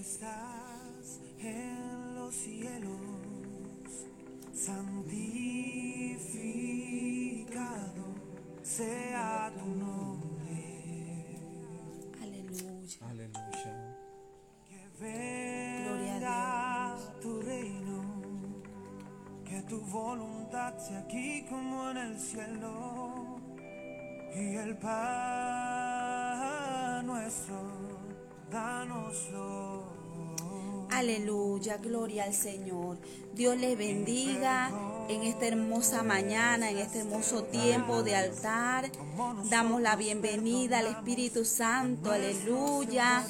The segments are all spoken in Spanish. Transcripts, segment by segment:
que estás en los cielos, santificado sea tu nombre. Aleluya. Aleluya. Que venga tu reino, que tu voluntad sea aquí como en el cielo. Y el pan nuestro, danoslo. Aleluya, gloria al Señor. Dios les bendiga en esta hermosa mañana, en este hermoso tiempo de altar. Damos la bienvenida al Espíritu Santo, aleluya.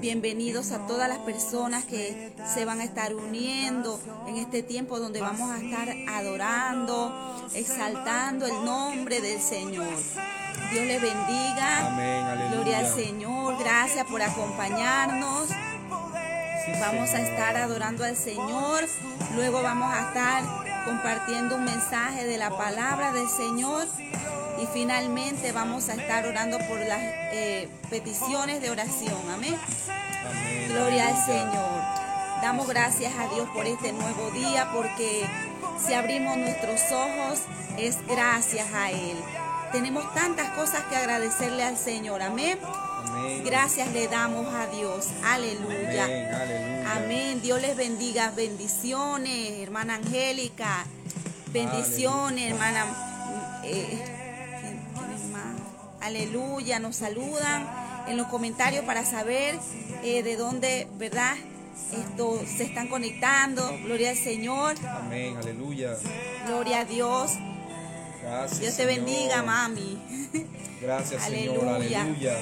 Bienvenidos a todas las personas que se van a estar uniendo en este tiempo donde vamos a estar adorando, exaltando el nombre del Señor. Dios les bendiga. Amén, aleluya. Gloria al Señor. Gracias por acompañarnos. Vamos a estar adorando al Señor, luego vamos a estar compartiendo un mensaje de la palabra del Señor y finalmente vamos a estar orando por las eh, peticiones de oración. Amén. Amén, Gloria al. Señor. Damos gracias a Dios por este nuevo día porque si abrimos nuestros ojos es gracias a Él. Tenemos tantas cosas que agradecerle al Señor. Amén. Amén. Gracias le damos a Dios. Aleluya. Amén, aleluya. Amén. Dios les bendiga. Bendiciones, hermana Angélica. Bendiciones, hermana. eh. Aleluya. Nos saludan en los comentarios para saber eh, de dónde, ¿verdad? Esto se están conectando. Gloria al Señor. Amén, aleluya. Gloria a Dios. Gracias. Dios te Señor. bendiga, mami. Gracias, Señor. Aleluya.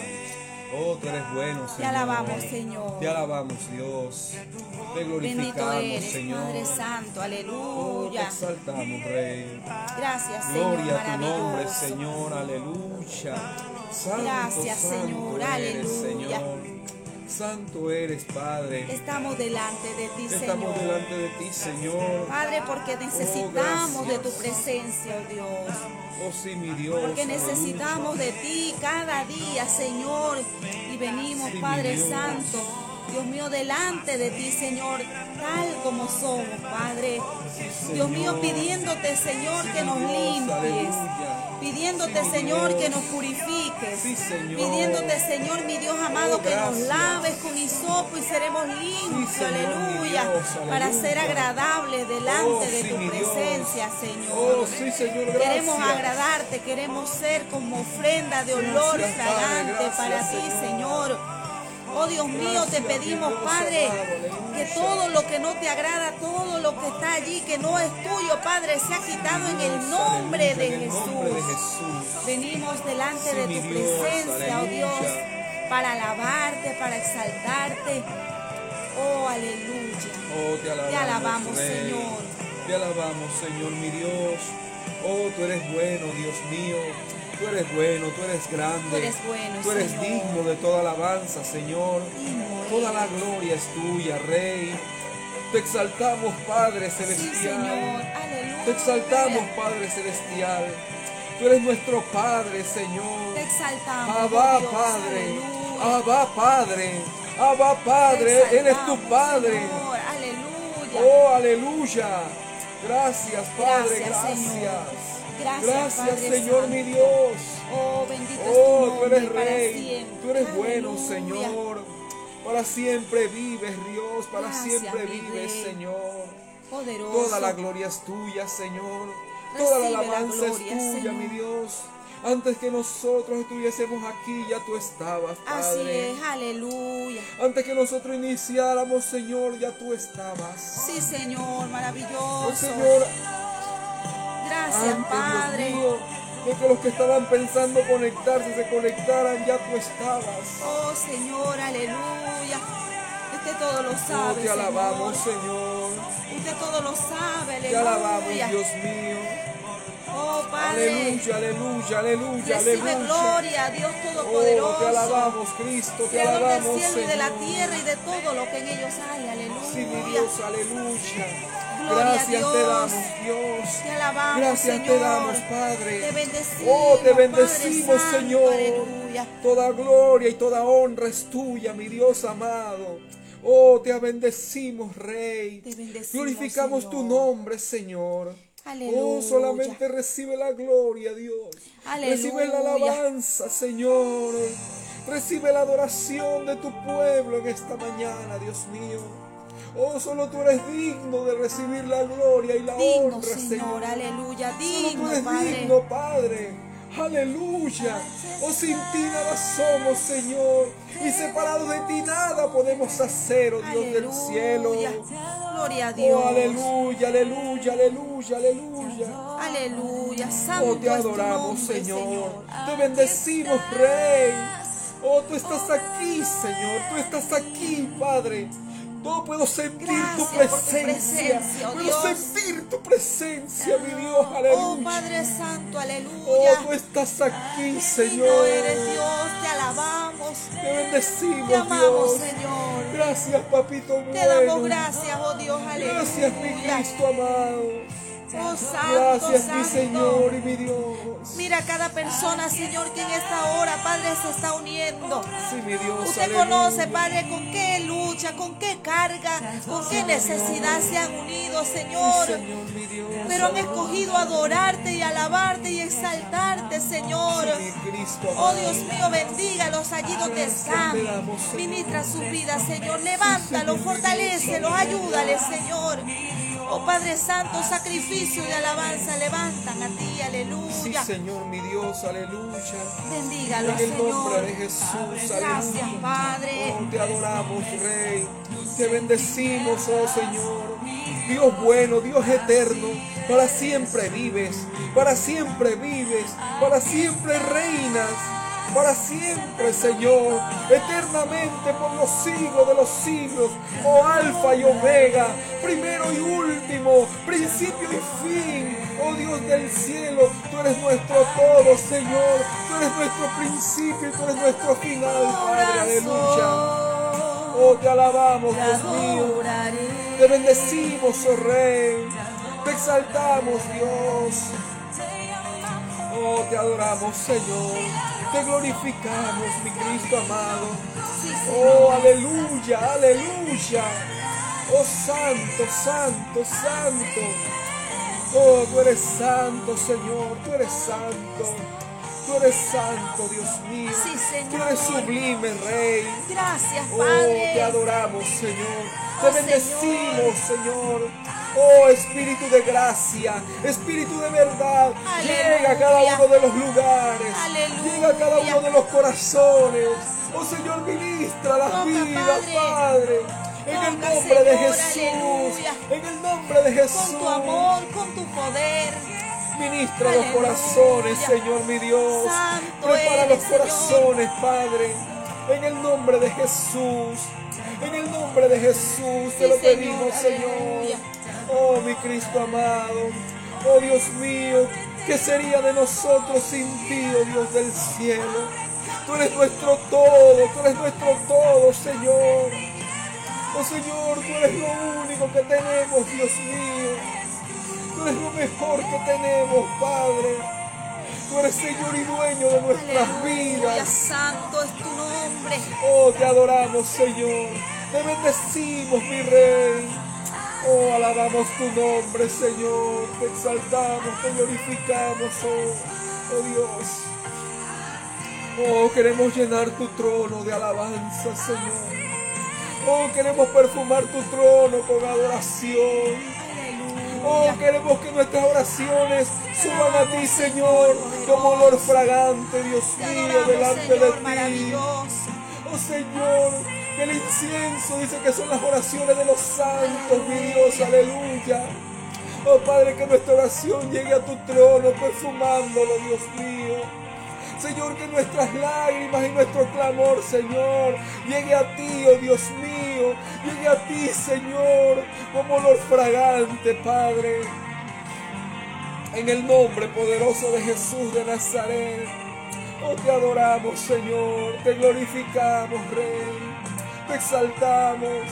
Aleluya. Oh, tú eres bueno, Señor. Te alabamos, Señor. Te alabamos, Dios. Te Bendito glorificamos, eres, Señor. Padre Santo. Oh, te Aleluya. exaltamos, Rey. Gracias, Señor. Gloria a tu nombre. Señor. Aleluya. Santo, Gracias, santo Señor. eres, Aleluya. Señor. Santo eres, Padre. Estamos delante de ti, Estamos Señor. delante de ti, Señor. Padre, porque necesitamos de tu presencia, oh Dios. Oh, sí, mi Dios. Porque aleluya. necesitamos de ti cada día, Señor. Y venimos, Sí, Padre. Santo. Dios mío, delante de ti, Señor, tal como somos, Padre. Dios mío, pidiéndote, Señor, que nos limpies. Pidiéndote, Señor, que nos purifiques. Pidiéndote, Señor, mi Dios amado, Oh, que nos laves con hisopo y seremos limpios. Aleluya. Para ser agradables delante Oh, de sí, tu presencia, Señor. Oh. Queremos agradarte, queremos ser como ofrenda de olor fragante para ti, Señor. Oh Dios mío, te pedimos, Padre, que todo lo que no te agrada, todo lo que está allí, que no es tuyo, Padre, sea quitado en el nombre de Jesús. Venimos delante de tu presencia, oh. Dios, para alabarte, para exaltarte. Oh, aleluya. Oh, te alabamos. Señor. Te alabamos, Señor, mi Dios. Oh, tú eres bueno, Dios mío. Tú eres bueno, tú eres grande. Tú eres bueno, Tú eres Señor. digno de toda alabanza, Señor. Toda la gloria es tuya, Rey. Te exaltamos, Padre Sí, celestial. Señor. Te exaltamos, Padre celestial. Tú eres nuestro Padre, Señor. Te exaltamos. Abba, Dios, Padre. aleluya. Abba, Padre. Abba, Padre. Él es tu Padre. Señor, Aleluya. Oh, aleluya. Gracias, Padre. Gracias, Gracias. Gracias, Gracias, Padre Señor, Santo. mi Dios. Oh, bendito Oh, es tu tú nombre eres para rey. siempre. Tú eres bueno, Aleluya. Señor. Para siempre vives, Dios. Para Gracias, siempre vives, Rey. Señor. Poderoso. Toda la gloria es tuya, Señor. Toda la Recibe la alabanza gloria, es tuya, Señor. mi Dios. Antes que nosotros estuviésemos aquí, ya tú estabas, Así es, aleluya. Antes que nosotros iniciáramos, Señor, ya tú estabas. Sí, Señor, Oh, maravilloso. Señor, Gracias, antes, Padre. Dios mío, de que los que estaban pensando conectarse se conectaran, ya tú estabas. Oh, Señor, aleluya. Usted todo lo Oh, sabe, te alabamos, Señor. Señor. Usted todo lo sabe, Te alabamos, aleluya. Dios mío. Oh, Padre. Aleluya, aleluya, aleluya, Recibe aleluya. gloria a Dios Oh, Todopoderoso. te alabamos, Cristo, te Creador del alabamos, cielo y de la Señor. tierra y de todo lo que en ellos hay. Aleluya. Sí, mi Dios, aleluya. Gloria Gracias te damos, Dios. Te alabamos, Gracias Señor. te damos, Padre. Te bendecimos. Oh, te bendecimos. Señor. Toda gloria y toda honra es tuya, mi Dios amado. Oh, te bendecimos, Rey. Te bendecimos, Glorificamos tu nombre, Señor. Aleluya. Oh, solamente recibe la gloria, Dios. Aleluya. Recibe la alabanza, Señor. Recibe la adoración de tu pueblo en esta mañana, Dios mío. Oh, solo tú eres digno de recibir la gloria y la Digno, honra, Señor, aleluya, Solo tú digno, eres Padre. digno, Padre. Aleluya. Oh, sin ti nada somos, Señor. Y separados de ti nada podemos hacer, oh Dios del cielo. Gloria a Dios. Oh, aleluya, aleluya, aleluya, aleluya. Aleluya. Santo Oh, te adoramos, nombre, Señor. Te bendecimos, Rey. Oh, tú estás aquí, Señor. Tú estás aquí, Padre. No puedo sentir tu Gracias por tu presencia. presencia, oh puedo Dios. sentir tu presencia, mi Dios. Aleluya. Oh Padre Santo, Oh, aleluya. tú estás aquí, Señor. eres Dios, te alabamos. Te bendecimos, Te amamos, Dios. Señor. Gracias, papito bueno. Te damos gracias, oh Dios, aleluya. Gracias, mi Cristo amado. Oh Santo, Gracias, mi Santo. Señor y mi Dios. Mira cada persona, Señor, que en esta hora, Padre, se está uniendo. Sí, mi Dios. Usted aleluya. conoce, Padre, con qué lucha, con qué carga, con qué necesidad se han unido, Sí, Señor. Mi Dios. Pero han escogido adorarte y alabarte y exaltarte, Señor. Mi Oh. Dios mío, bendígalos allí donde están. Ministra su vida, Señor. Levántalos, fortalécelos, ayúdales, Señor. Oh Padre Santo, sacrificio de alabanza levantan a ti, Sí, aleluya. Señor, mi Dios, aleluya. Bendígalos, En el nombre de Jesús, Gracias, aleluya. Padre. Oh, te adoramos, Rey. Te bendecimos, oh Señor. Dios bueno, Dios eterno. Para siempre vives. Para siempre vives. Para siempre reinas. Para siempre, Señor. Eternamente por los siglos de los siglos. Oh Alfa y Omega. Primero y último. Principio y fin. Oh Dios del cielo. Tú eres nuestro todo, Señor. Tú eres nuestro principio y tú eres nuestro final, Padre. Aleluya. Oh, te alabamos, Dios mío. Te bendecimos, oh Rey. Te exaltamos, Dios. Oh, te adoramos, Señor. Te glorificamos, mi Cristo amado. Oh, aleluya, aleluya. Oh, santo, santo, santo. Oh, tú eres santo, Señor. Tú eres santo. Tú eres santo, Dios mío. Sí, Tú eres sublime, Rey. Gracias, Oh, te Padre. adoramos, Señor. Te Oh, bendecimos, Señor. Oh, Espíritu de gracia, Espíritu de verdad, Aleluya. llega a cada uno de los lugares, Aleluya. llega a cada uno de los corazones. Oh, Señor, ministra las Toca, vidas, Padre. Padre. En el nombre de Jesús, aleluya. en el nombre de Jesús. Con tu amor, con tu poder. Ministra los corazones, Señor mi Dios. Prepara los corazones, Padre. En el nombre de Jesús. En el nombre de Jesús te lo pedimos, Señor. Oh, mi Cristo amado. Oh, Dios mío. ¿Qué sería de nosotros sin ti, oh Dios del cielo? Tú eres nuestro todo, tú eres nuestro todo, Señor. Oh Señor, tú eres lo único que tenemos, Dios mío. Tú eres lo mejor que tenemos, Padre. Tú eres Señor y dueño de nuestras Aleluya, vidas. santo es tu nombre. Oh, te adoramos, Señor. Te bendecimos, mi Rey. Oh, alabamos tu nombre, Señor. Te exaltamos, te glorificamos, oh, oh Dios. Oh, queremos llenar tu trono de alabanza, Señor. Oh, queremos perfumar tu trono con adoración. Oh, queremos que nuestras oraciones suban a ti, Señor, como olor fragante, Dios mío, delante de ti. Oh Señor, que el incienso dice que son las oraciones de los santos, mi Dios, aleluya. Oh Padre, que nuestra oración llegue a tu trono perfumándolo, Dios mío. Señor, que nuestras lágrimas y nuestro clamor, Señor, llegue a ti, oh Dios mío, llegue a ti, Señor, como olor fragante, Padre. En el nombre poderoso de Jesús de Nazaret. Oh, te adoramos, Señor. Te glorificamos, Rey. Te exaltamos.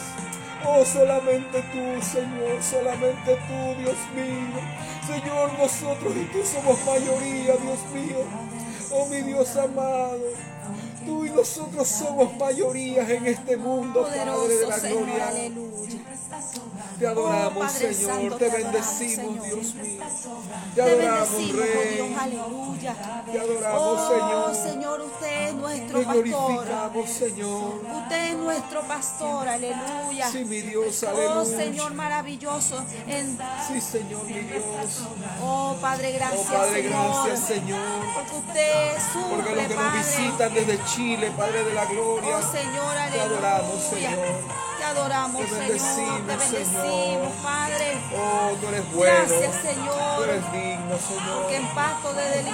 Oh, solamente tú, Señor. Solamente tú, Dios mío. Señor, nosotros y tú somos mayoría, Dios mío. Oh, mi Dios amado. Tú y nosotros somos mayorías en este mundo, Padre de la gloria. aleluya. Te adoramos, Oh, Señor, te te bendecimos. Dios mío. Te Te adoramos, bendecimos, oh Rey. Dios, aleluya. Te adoramos, Oh, Señor. Señor, usted es nuestro Te pastor. glorificamos, Señor. Usted es nuestro pastor, aleluya. Sí, mi Dios, Oh, aleluya. Señor maravilloso. En, Sí, Señor, mi Dios. oh, Padre, Oh, gracias, Padre, Señor. gracias, Señor. Porque usted Porque los suple, que nos visitan desde Chile, Padre de la gloria. Oh, Señor, aleluya. Te adoramos, Señor. Te adoramos, Te Señor. Te bendecimos, bendecimos. Padre. Oh, tú eres bueno. Gracias, Tú Señor. eres digno, Señor. Porque en pasto de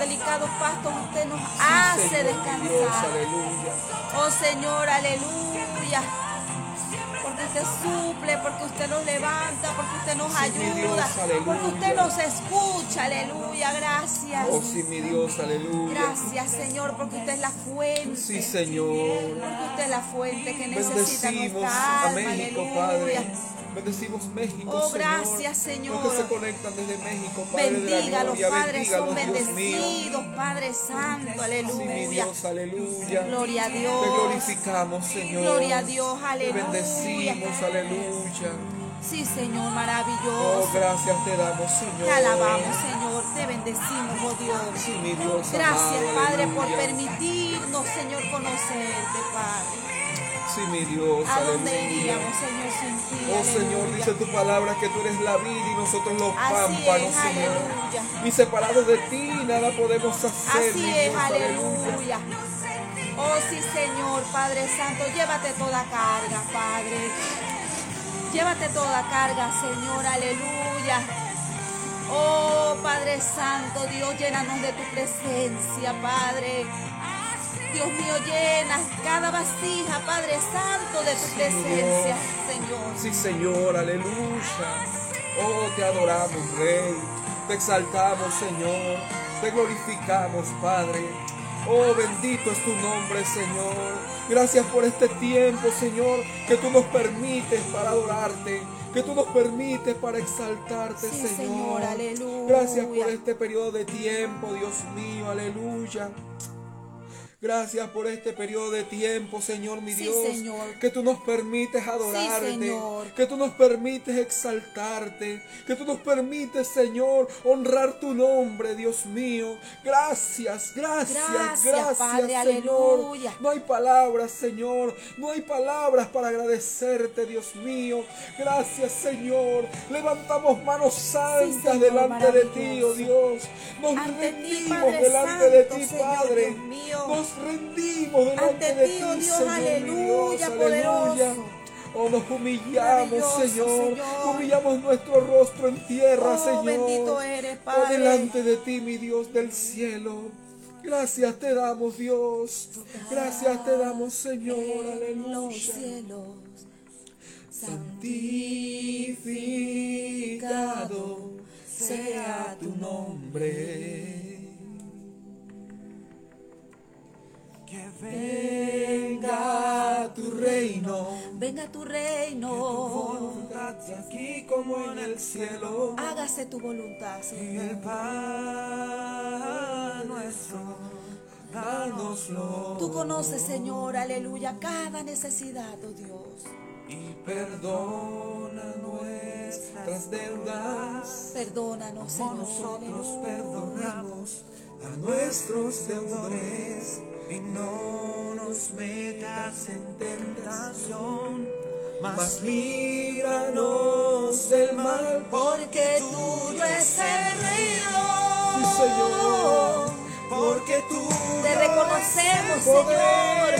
delicados pastos usted nos hace Señor, mi Dios, descansar. aleluya. Oh Señor, aleluya. Porque usted suple, porque usted nos levanta, porque usted nos ayuda, porque usted nos escucha, aleluya. Gracias. Oh, sí, mi Dios, aleluya. Gracias, Señor, porque usted es la fuente. Sí, Señor. Porque usted es la fuente que necesita nuestra alma, aleluya. Padre. Bendecimos México, Oh, gracias, Señor. Los que se conectan desde México, Padre de la Bendiga, los padres son bendecidos, Padre Santo, aleluya. Dios, aleluya. Gloria a Te Dios. glorificamos, Señor. Gloria a Dios, Te aleluya. bendecimos, aleluya. Sí, Señor, Oh, maravilloso. gracias te damos, Señor. Te alabamos, Señor, te bendecimos, oh Dios. Sí, mi Dios Gracias, amado, Padre, por permitirnos, Señor, conocerte, Padre. Mi Dios, ¿A dónde aleluya. iríamos, Señor, sin ti? Oh Señor, Aleluya. dice tu palabra que tú eres la vida y nosotros los Así pámpanos, es, Señor. aleluya. Y separados de ti nada podemos hacer. Así es, Dios, aleluya. Oh sí, Señor, Padre Santo, llévate toda carga, Padre. Llévate toda carga, Señor, aleluya. Oh Padre Santo, Dios, llénanos de tu presencia, Padre. Dios mío, llena cada vasija, Padre Santo, de tu presencia. Señor. Sí, Señor, aleluya. Oh, te adoramos, Rey. Te exaltamos, Señor. Te glorificamos, Padre. Oh, bendito es tu nombre, Señor. Gracias por este tiempo, Señor, que tú nos permites para adorarte, que tú nos permites para exaltarte, Sí, Señor. Señor, aleluya. Gracias por este periodo de tiempo, Dios mío, aleluya. Gracias por este periodo de tiempo, Señor, mi Sí, Dios. Señor. Que tú nos permites adorarte. Señor. Que tú nos permites exaltarte. Que tú nos permites, Señor, honrar tu nombre, Dios mío. Gracias, gracias, Gracias, gracias, Padre, Señor. aleluya. No hay palabras, Señor. No hay palabras para agradecerte, Dios mío. Gracias, Señor. Levantamos manos santas Señor, delante de ti, oh. Dios. Nos rendimos delante de ti, Señor, Padre. Dios mío. Nos rendimos delante Ante de ti, ti, oh Dios, Señor, aleluya, Dios, poderoso. aleluya. Oh, nos humillamos, Señor. Señor. Humillamos nuestro rostro en tierra, Oh, Señor. bendito eres, Oh, Padre. delante de ti, mi Dios del cielo. Gracias te damos, Dios. Gracias te damos, Señor. en los Aleluya. cielos. Santificado sea tu nombre. Que Venga tu reino. Venga tu reino. Voluntad sea aquí como en el cielo. Hágase tu voluntad, el Señor. pan nuestro, Dánoslo. Tú conoces, Señor, aleluya, cada necesidad, oh Dios. Y perdona nuestras deudas. Perdónanos, Señor. nosotros perdonamos A nuestros deudores. Y no nos metas en tentación, Mas líbranos del mal. Porque tuyo es el reino. Sí, Señor. Porque tú Te reconocemos, Señor.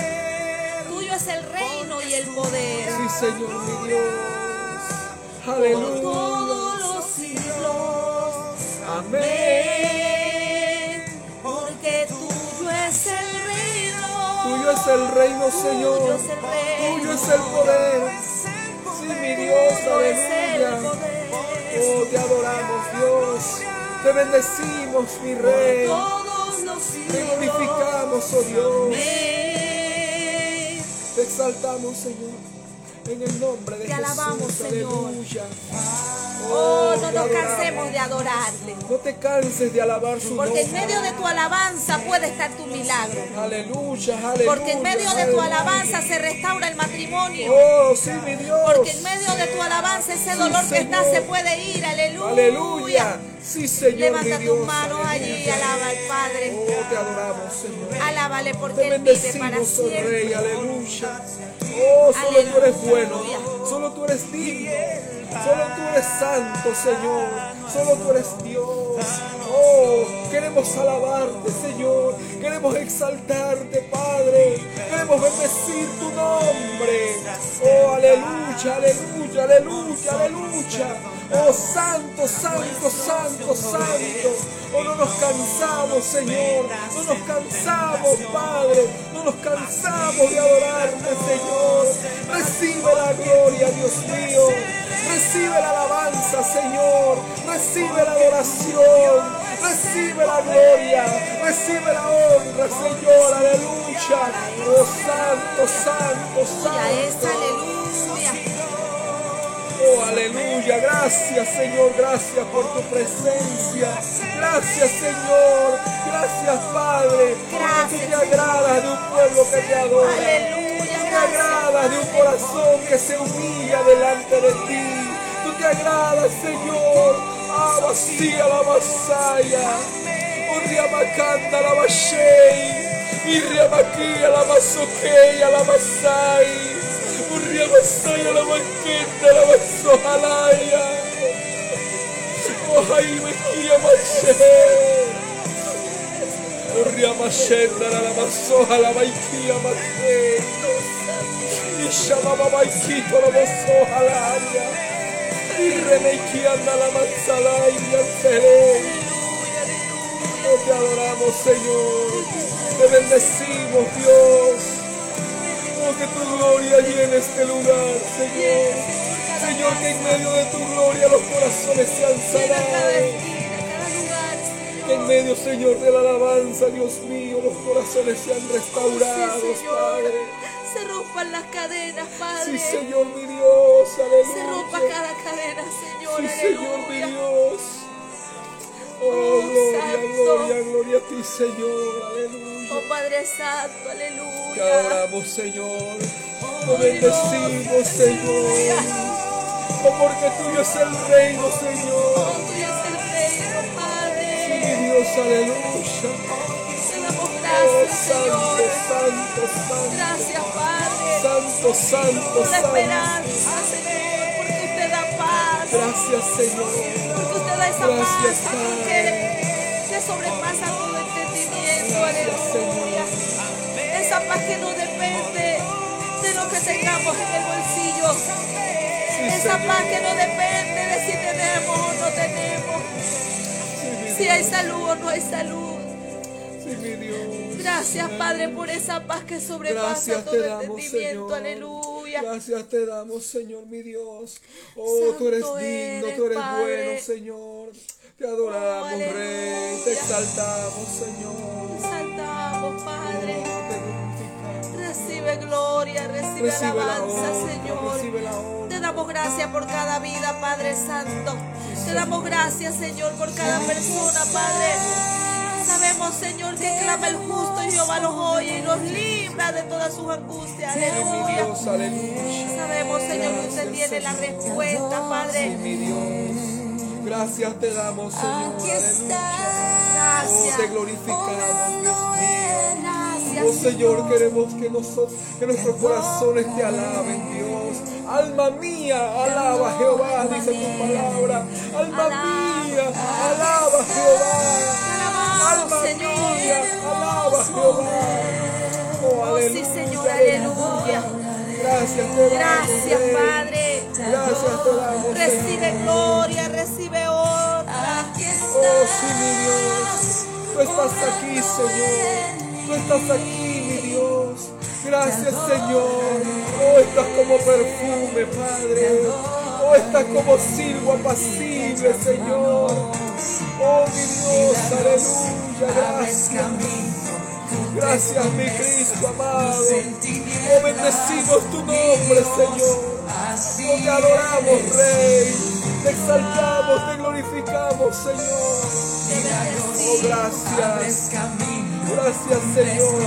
Tuyo es el reino y el poder. Sí, Señor, mi Dios. Aleluya. Es el reino, Tuyo Señor. es el reino. Tuyo es el poder. Sí, mi Dios, aleluya. Oh, te adoramos, Dios. Te bendecimos, mi Rey. Te glorificamos, oh Dios. Te exaltamos, Señor. En el nombre de Te Jesús. alabamos, Señor. Aleluya. Oh, no nos cansemos de adorarte. No te canses de alabar su Porque en nombre. medio de tu alabanza puede estar tu milagro. Aleluya, aleluya. Porque en medio de tu alabanza se restaura el matrimonio. Oh, sí, mi Dios. Porque en medio de tu alabanza ese dolor que está se puede ir. Aleluya. Aleluya. Sí, Señor, Levanta mi Dios. tus manos allí, alaba al Padre. Oh, te adoramos, Señor. Alábale porque Te Él vive para oh siempre. Rey, aleluya. Oh, solo tú eres bueno, solo tú eres digno, solo tú eres santo, Señor, solo tú eres Dios. Oh, queremos alabarte, Señor, queremos exaltarte, Padre, queremos bendecir tu nombre. Oh, aleluya, aleluya, aleluya, aleluya. Oh, santo, santo, santo, santo. Oh, no nos cansamos, Señor. No nos cansamos, Padre. No nos cansamos de adorarte, Señor. Recibe la gloria, Dios mío. Recibe la alabanza, Señor. Recibe la adoración. Recibe la gloria. Recibe la honra, Señor. Aleluya. Oh, santo, santo, Ya es santo. aleluya. Oh, aleluya. Gracias, Señor. Gracias por tu presencia. Gracias, Señor. Gracias, Padre. Porque tú te agradas de un pueblo que te adora. Aleluya, Tú te agradas de un corazón que se humilla delante de ti. Tú te agradas, Señor. Vacía la masaya. Uriamacanda la bashei. Iriamaquia la masoqueya la masai. Uriamasaya la maqueta la masojalaya. Oh, ay, me quia Uriamashenda la masoja la maiquia masei. Ishamama maikito la masoja la aya. Irremequianda la mansalaya seré. Oh, te adoramos, Señor. Te bendecimos, Dios. Que tu gloria llene este lugar, Señor. Señor, que en medio de tu gloria los corazones sean sanados. Que en medio, Señor, de la alabanza, Dios mío, los corazones sean restaurados. Padre. Se rompan las cadenas, Padre. Sí, Señor, mi Dios, Se rompa aleluya. cada cadena, Señor. Sí, Señor, mi Aleluya. Dios. Oh, gloria, Santo. gloria, gloria a ti, Señor, aleluya. Oh Padre Santo, Te aleluya. adoramos, Señor. Oh, Te bendecimos, Dios, Señor. Oh, porque tuyo es el reino, Oh, Señor. tuyo es el reino, Sí, Padre. mi Dios, aleluya. Te damos Oh, gracias, santo, Señor. santo, santo. Gracias, Padre. Santo, santo, Por la santo. esperanza, Señor. Porque usted da paz. Gracias, Señor. Porque usted da esa paz que, que sobrepasa todo entendimiento. Aleluya. Esa paz que no depende de lo que tengamos en el bolsillo. Esa paz que no depende de si tenemos o no tenemos. Si hay salud o no hay salud. Gracias, Padre, por esa paz que sobrepasa todo entendimiento. Señor. Aleluya. Gracias te damos, Señor, mi Dios. Oh, tú eres digno, eres, tú eres Padre. bueno, Señor. Te adoramos, Oh. Rey. Te exaltamos, Señor. Saltamos, Padre. Te glorificamos. Recibe gloria, recibe, Recibe la alabanza, honra, Señor. recibe la honra. Te damos gracias por cada vida, Padre Santo. Te damos gracias, Señor, por cada persona, Padre. Sabemos, Señor, que clama el justo y Jehová los oye y los libra de todas sus angustias. Aleluya. Sabemos, Señor, que usted tiene la respuesta, Padre. Gracias te damos, Señor. Oh, Gracias. te glorificamos, Dios mío. Oh Señor, queremos que nosotros, que nuestros corazones te alaben, Dios. Alma mía, alaba a Jehová, dice tu palabra. Alma mía, alaba a Jehová. Señor. alaba Jehová. Oh, Oh, sí, Señor, aleluya. Gracias te Gracias. Padre. Gracias te damos, Recibe Señor. gloria, recibe honra. Oh, sí, mi Dios. Tú estás aquí, Señor. Tú estás aquí, mi Dios. Gracias, Señor. Oh, estás como perfume, Padre. Oh, estás como silbo apacible, Señor. Oh, mi Dios, aleluya. Gracias. Gracias, mi Cristo amado. Oh, bendecimos tu nombre, Señor. Oh, te adoramos, Rey. Te exaltamos, te glorificamos, Señor. Oh, gracias. Gracias, Señor.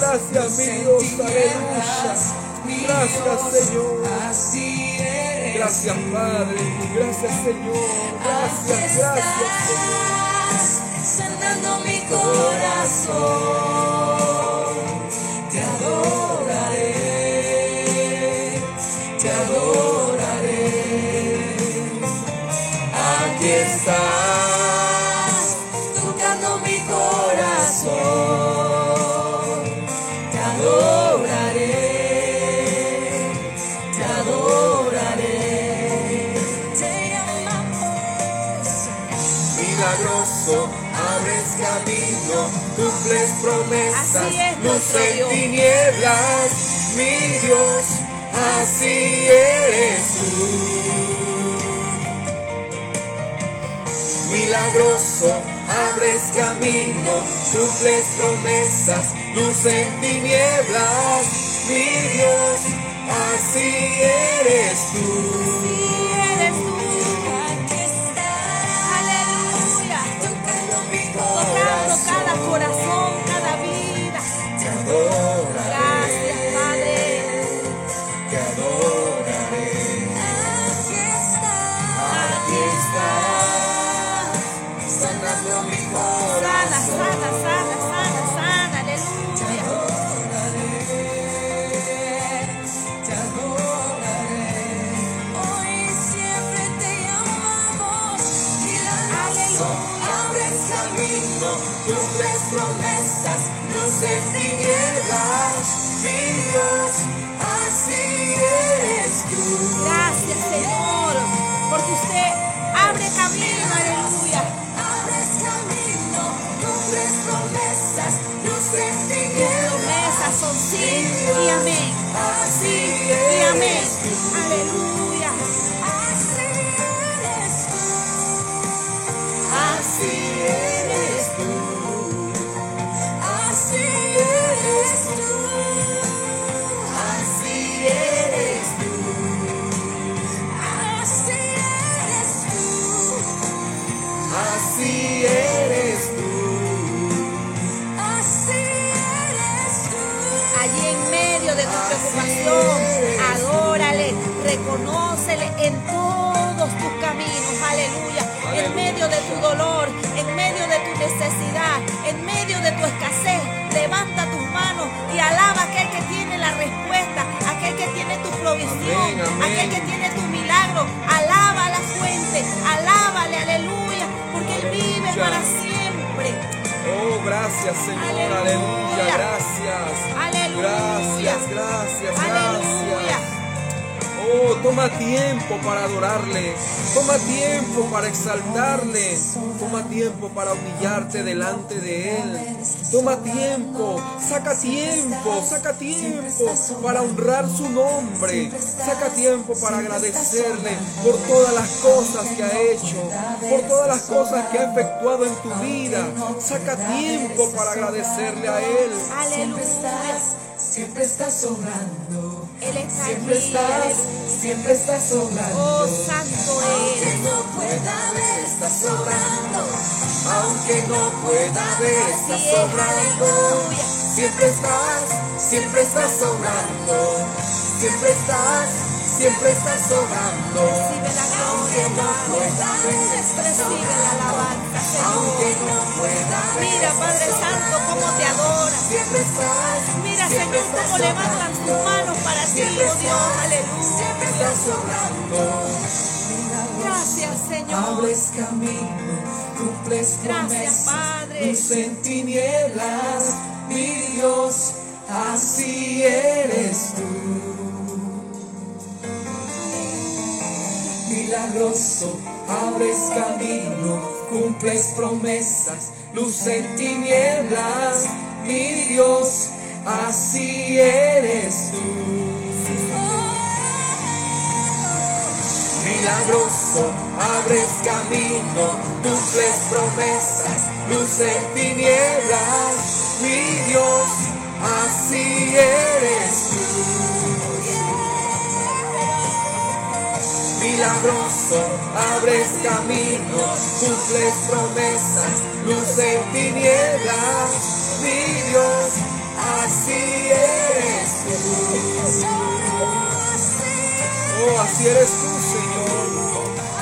Gracias, mi Dios. Aleluya. Gracias, Señor. Gracias, Padre. Gracias, Señor. Gracias, gracias, Señor. sanando mi corazón. Te adoraré, te adoraré. Aquí estás, cumples promesas, es, luz en tinieblas, mi Dios, así eres tú. Milagroso, abres camino, cumples promesas, luz en tinieblas, mi Dios, así eres tú. Dolor, en medio de tu necesidad, en medio de tu escasez, levanta tus manos y alaba a aquel que tiene la respuesta, aquel que tiene tu provisión, Amén, amén. aquel que tiene tu milagro. Alaba a la fuente, alábale, aleluya, porque Él vive para siempre. Oh, gracias, Señor. Aleluya. Aleluya. Gracias. Aleluya. Gracias, gracias, Aleluya. Oh, toma tiempo para adorarle. Toma tiempo para exaltarle. Toma tiempo para humillarte delante de Él. Toma tiempo. Saca tiempo. Saca tiempo para honrar su nombre. Saca tiempo para agradecerle por todas las cosas que ha hecho. Por todas las cosas que ha efectuado en tu vida. Saca tiempo para agradecerle a Él. Aleluya. Siempre estás sobrando. Él está Siempre estás, siempre estás sobrando. Oh, santo Aunque es. no pueda ver, estás sobrando. Aunque no pueda ver, estás sobrando. Siempre estás, siempre estás sobrando. Siempre estás, siempre estás sobrando. Recibe la Aunque gloria, no Padre. pueda ver, estás Recibe la sobrando. alabanza, Aunque Señor. no pueda ver, Mira, Padre. Santo, cómo te adora. Siempre estás, Mira, Señor, cómo levantan tus manos para ti, oh Dios. Aleluya. Siempre estás sobrando. Gracias, Señor. Abres camino, cumples Gracias, Padre. luz en tinieblas, mi Dios, así eres tú. Milagroso, abres camino, cumples promesas, luz en tinieblas, mi Dios, así eres tú. Milagroso, abres camino, cumples promesas, luz en tinieblas, mi Dios, así eres tú. Milagroso, abres camino, cumples promesas, luz en tinieblas, mi Dios, así eres tú. Oh, así eres tú, Señor,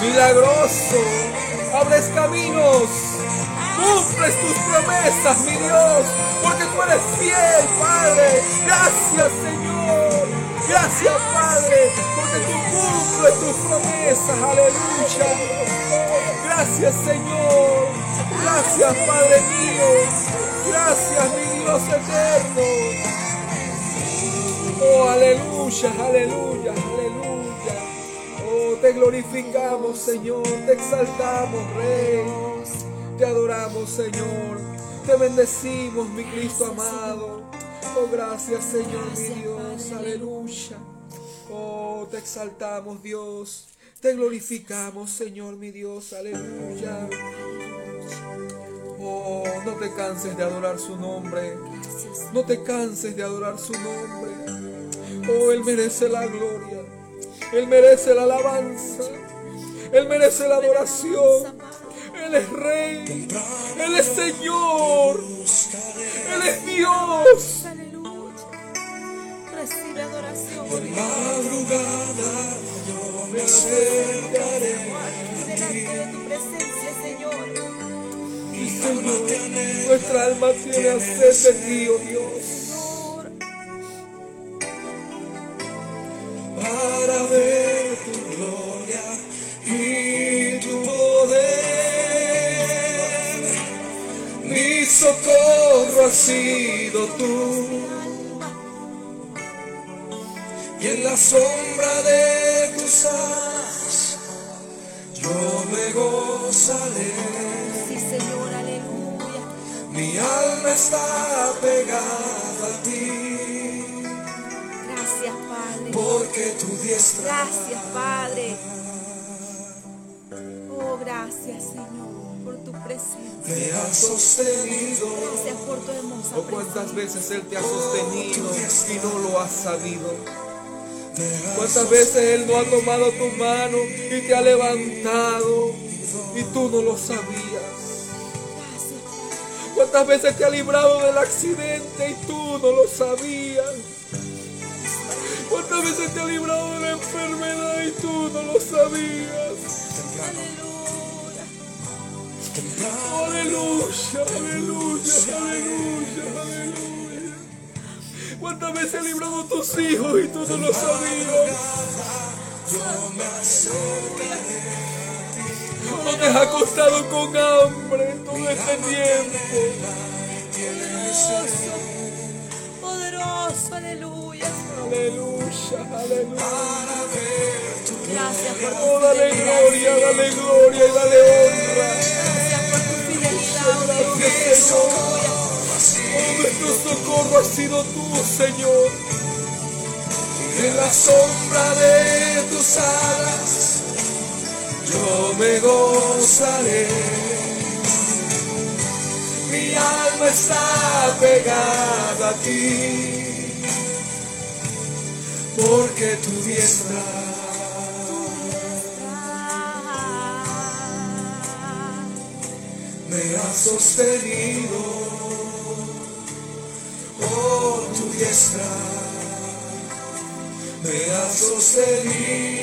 milagroso, abres caminos, cumples tus promesas, mi Dios, porque tú eres fiel, Padre. Gracias, Señor. Gracias, Padre, porque tú cumples tus promesas. Aleluya. Gracias, Señor. Gracias, Padre mío. Gracias, mi Dios eterno. Oh, aleluya, aleluya, aleluya. Oh, te glorificamos, Señor. Te exaltamos, Rey. Te adoramos, Señor. Te bendecimos, mi Cristo amado. Oh, gracias, Señor, mi Dios. Aleluya. Oh, te exaltamos, Dios. Te glorificamos, Señor, mi Dios. Aleluya. Oh, no te canses de adorar su nombre. No te canses de adorar su nombre. Oh, Él merece la gloria. Él merece la alabanza. Él merece la adoración. Él es rey. Él es Señor. Él es Dios. Recibe adoración. Madrugada yo me acercaré Delante de tu presencia, Señor. y Señor, nuestra alma tiene sed de ti, oh Dios, Señor. para ver tu gloria y tu poder. Mi socorro ha sido tú. Y en la sombra de tus alas yo me gozaré. Sí, Señor, aleluya. Mi alma está pegada a ti, Gracias, Padre. porque tu diestra Gracias, Padre. Oh, gracias, Señor, por tu presencia. me ha sostenido. Gracias por tu hermosa ¿O cuántas presencia. veces Él te ha sostenido y no lo has sabido? ¿Cuántas veces Él no ha tomado tu mano y te ha levantado y tú no lo sabías? ¿Cuántas veces te ha librado del accidente y tú no lo sabías? ¿Cuántas veces te ha librado de la enfermedad y tú no lo sabías? Aleluya, aleluya, aleluya, aleluya. ¿Cuántas veces ha librado a tus hijos y tú no lo sabías? No te has acostado con hambre todo este tiempo. Poderoso, aleluya. Aleluya, aleluya. Gracias por tu Oh, dale gloria, dale gloria y dale honra. Gracias por tu fidelidad, oh Dios. Oh, nuestro socorro ha sido tú, Señor. En la sombra de tus alas yo me gozaré. Mi alma está pegada a ti, porque tu diestra me ha sostenido. Oh, tu diestra me ha sostenido.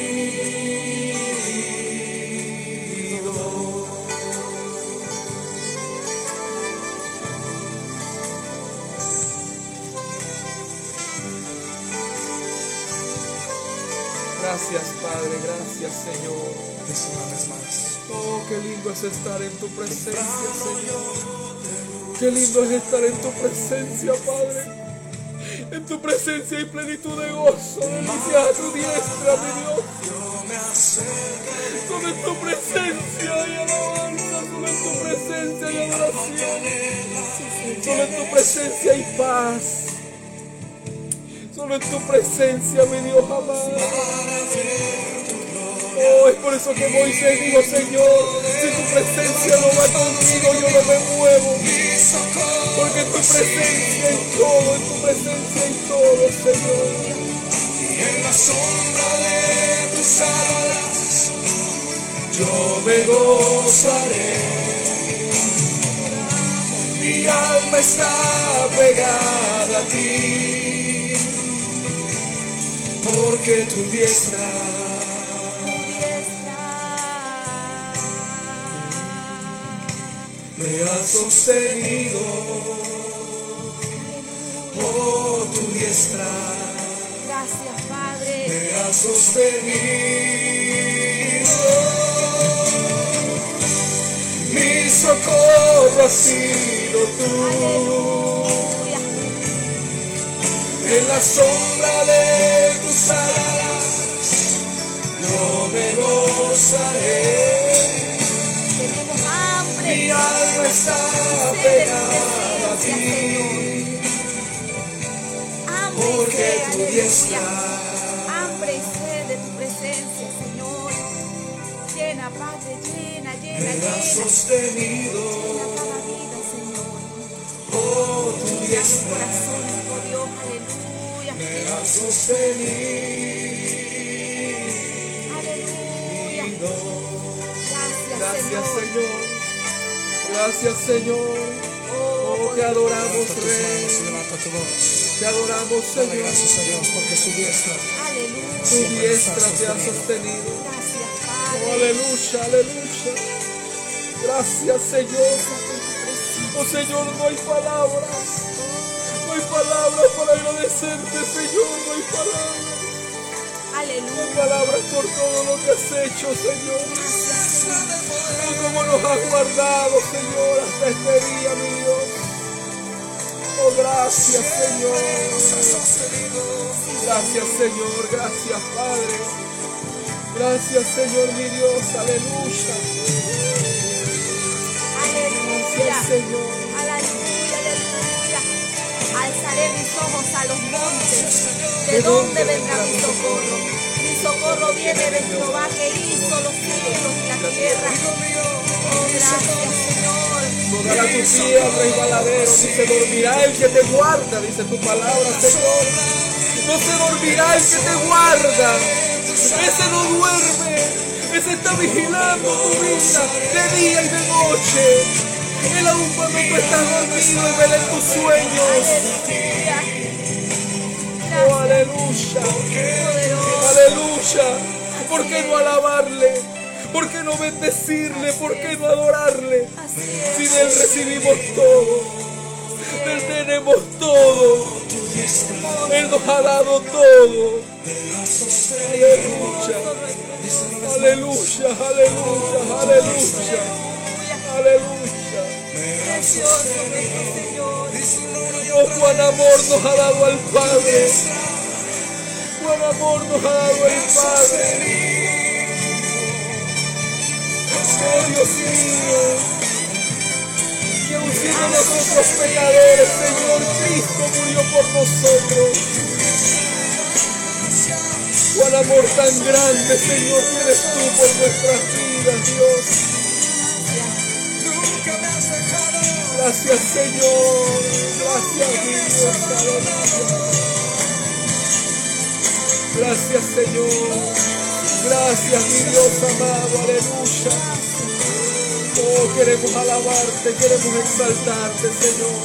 Gracias, Padre, gracias, Señor. Oh, qué lindo es estar en tu presencia, Señor. Qué lindo es estar en tu presencia, Padre. En tu presencia hay plenitud de gozo, delicias a tu diestra, mi Dios. Solo en tu presencia hay alabanza, solo en tu presencia hay adoración. Solo en tu presencia hay paz. Solo en tu presencia, mi Dios amado. Es por eso que Moisés dijo, Señor, si tu presencia no va conmigo, yo no me muevo. Porque en tu presencia hay todo, en tu presencia hay todo, Señor. Y en la sombra de tus alas yo me gozaré. Mi alma está pegada a ti, porque tu diestra me ha sostenido. Oh, tu diestra Gracias, Padre. me ha sostenido. Mi socorro ha sido tú. Aleluya. En la sombra de tus alas yo me gozaré. Alma está pegada a ti. Porque tu diestra Hambre y sed de tu presencia, Señor. Llena, Padre, llena, llena, llena. sostenido. Llena cada vida, Señor. Oh, tu diestra corazón, oh Dios, aleluya. me ha sostenido. Aleluya. Gracias, Señor. Señor. Gracias, Señor. Oh, te adoramos, Rey. Te adoramos, Señor. gracias Dios porque su diestra aleluya. Tu diestra te ha sostenido. Gracias, Oh, Padre. aleluya, aleluya. Gracias, Señor. Oh, Señor, no hay palabras. No hay palabras para agradecerte, Señor. No hay palabras. No hay Aleluya. palabras por todo lo que has hecho, Señor. Y cómo nos has guardado, Señor, hasta este día, mi Dios. Oh, gracias, Señor. Gracias, Señor. Gracias, Padre. Gracias, Señor, mi Dios. Aleluya. Aleluya. Gracias, Señor. Alzaré mis ojos a los montes. ¿De dónde vendrá mi socorro? Mi socorro viene de Jehová que hizo los cielos y la tierra. Oh, gracias, Señor. No dará tu al resbaladero, ni se dormirá el que te guarda, dice tu palabra, Señor. No se dormirá el que te guarda. Ese no duerme. Ese está vigilando tu vida de día y de noche. Él aún cuando tú estás dormido y en tus sueños. Oh, aleluya. Aleluya. ¿Por qué no alabarle? ¿Por qué no bendecirle? ¿Por qué no adorarle? Si de Él recibimos todo, Él tenemos todo, Él nos ha dado todo. Aleluya, aleluya, aleluya, aleluya, aleluya. Precioso Señor. Oh, cuán amor nos ha dado al Padre, cuán amor nos ha dado el Padre. Oh, Dios mío. Que aun siendo nosotros pecadores, Señor Cristo murió por nosotros. Cuán amor tan grande, Señor, tienes tú por nuestras vidas, Dios. Gracias, Señor. Gracias, mi Dios. Aleluya. Gracias, Señor. Gracias, mi Dios amado. Aleluya. Oh, queremos alabarte, queremos exaltarte, Señor.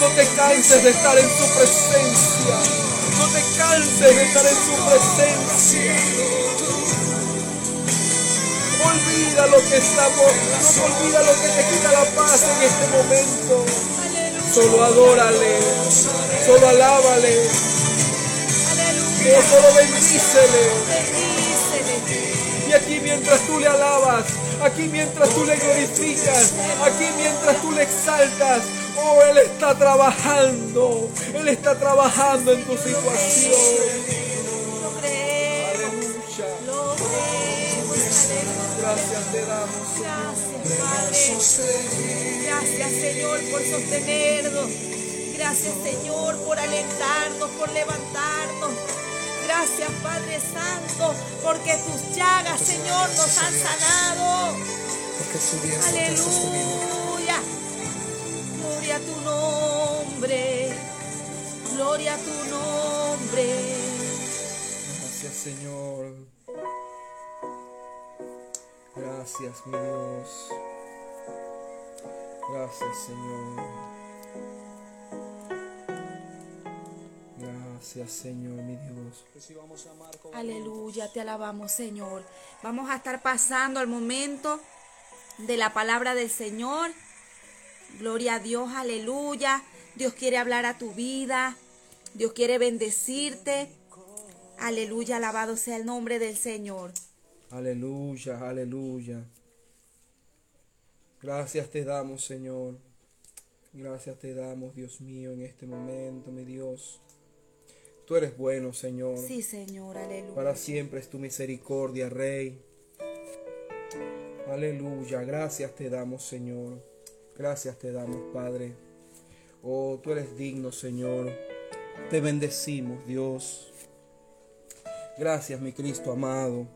No te canses de estar en su presencia. No te canses de estar en su presencia. Olvida lo que estamos, no olvida lo que te quita la paz en este momento. Solo adórale, solo alábale, solo. Bendícele. Y aquí mientras tú le alabas, aquí mientras tú le glorificas, aquí mientras tú le exaltas, oh, Él está trabajando, Él está trabajando en tu situación. Gracias te damos. Gracias, Padre. Gracias, Señor, por sostenernos. Gracias, Señor, por alentarnos, por levantarnos. Gracias, Padre Santo, porque tus llagas, Señor, nos han sanado. porque su. Aleluya. Gloria a tu nombre. Gloria a tu nombre. Gracias Señor. Gracias, mi Dios. Gracias, Señor. Gracias, Señor, mi Dios. Aleluya, te alabamos, Señor. Vamos a estar pasando al momento de la palabra del Señor. Gloria a Dios, aleluya. Dios quiere hablar a tu vida. Dios quiere bendecirte. Aleluya, alabado sea el nombre del Señor. Aleluya, aleluya. Gracias te damos, Señor. Gracias te damos, Dios mío, en este momento, mi Dios. Tú eres bueno, Señor. Sí, Señor, aleluya. Para siempre es tu misericordia, Rey. Aleluya. Gracias te damos, Señor. Gracias te damos, Padre. Oh, tú eres digno, Señor. Te bendecimos, Dios. Gracias, mi Cristo amado.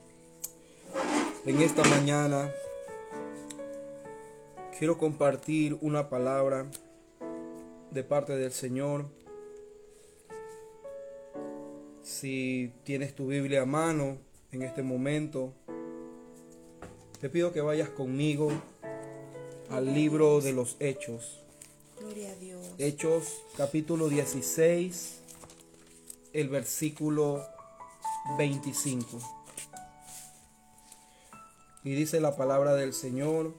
En esta mañana quiero compartir una palabra de parte del Señor. Si tienes tu Biblia a mano en este momento, te pido que vayas conmigo al libro de los Hechos. Gloria a Dios. Hechos capítulo 16, el versículo 25. Y dice la palabra del Señor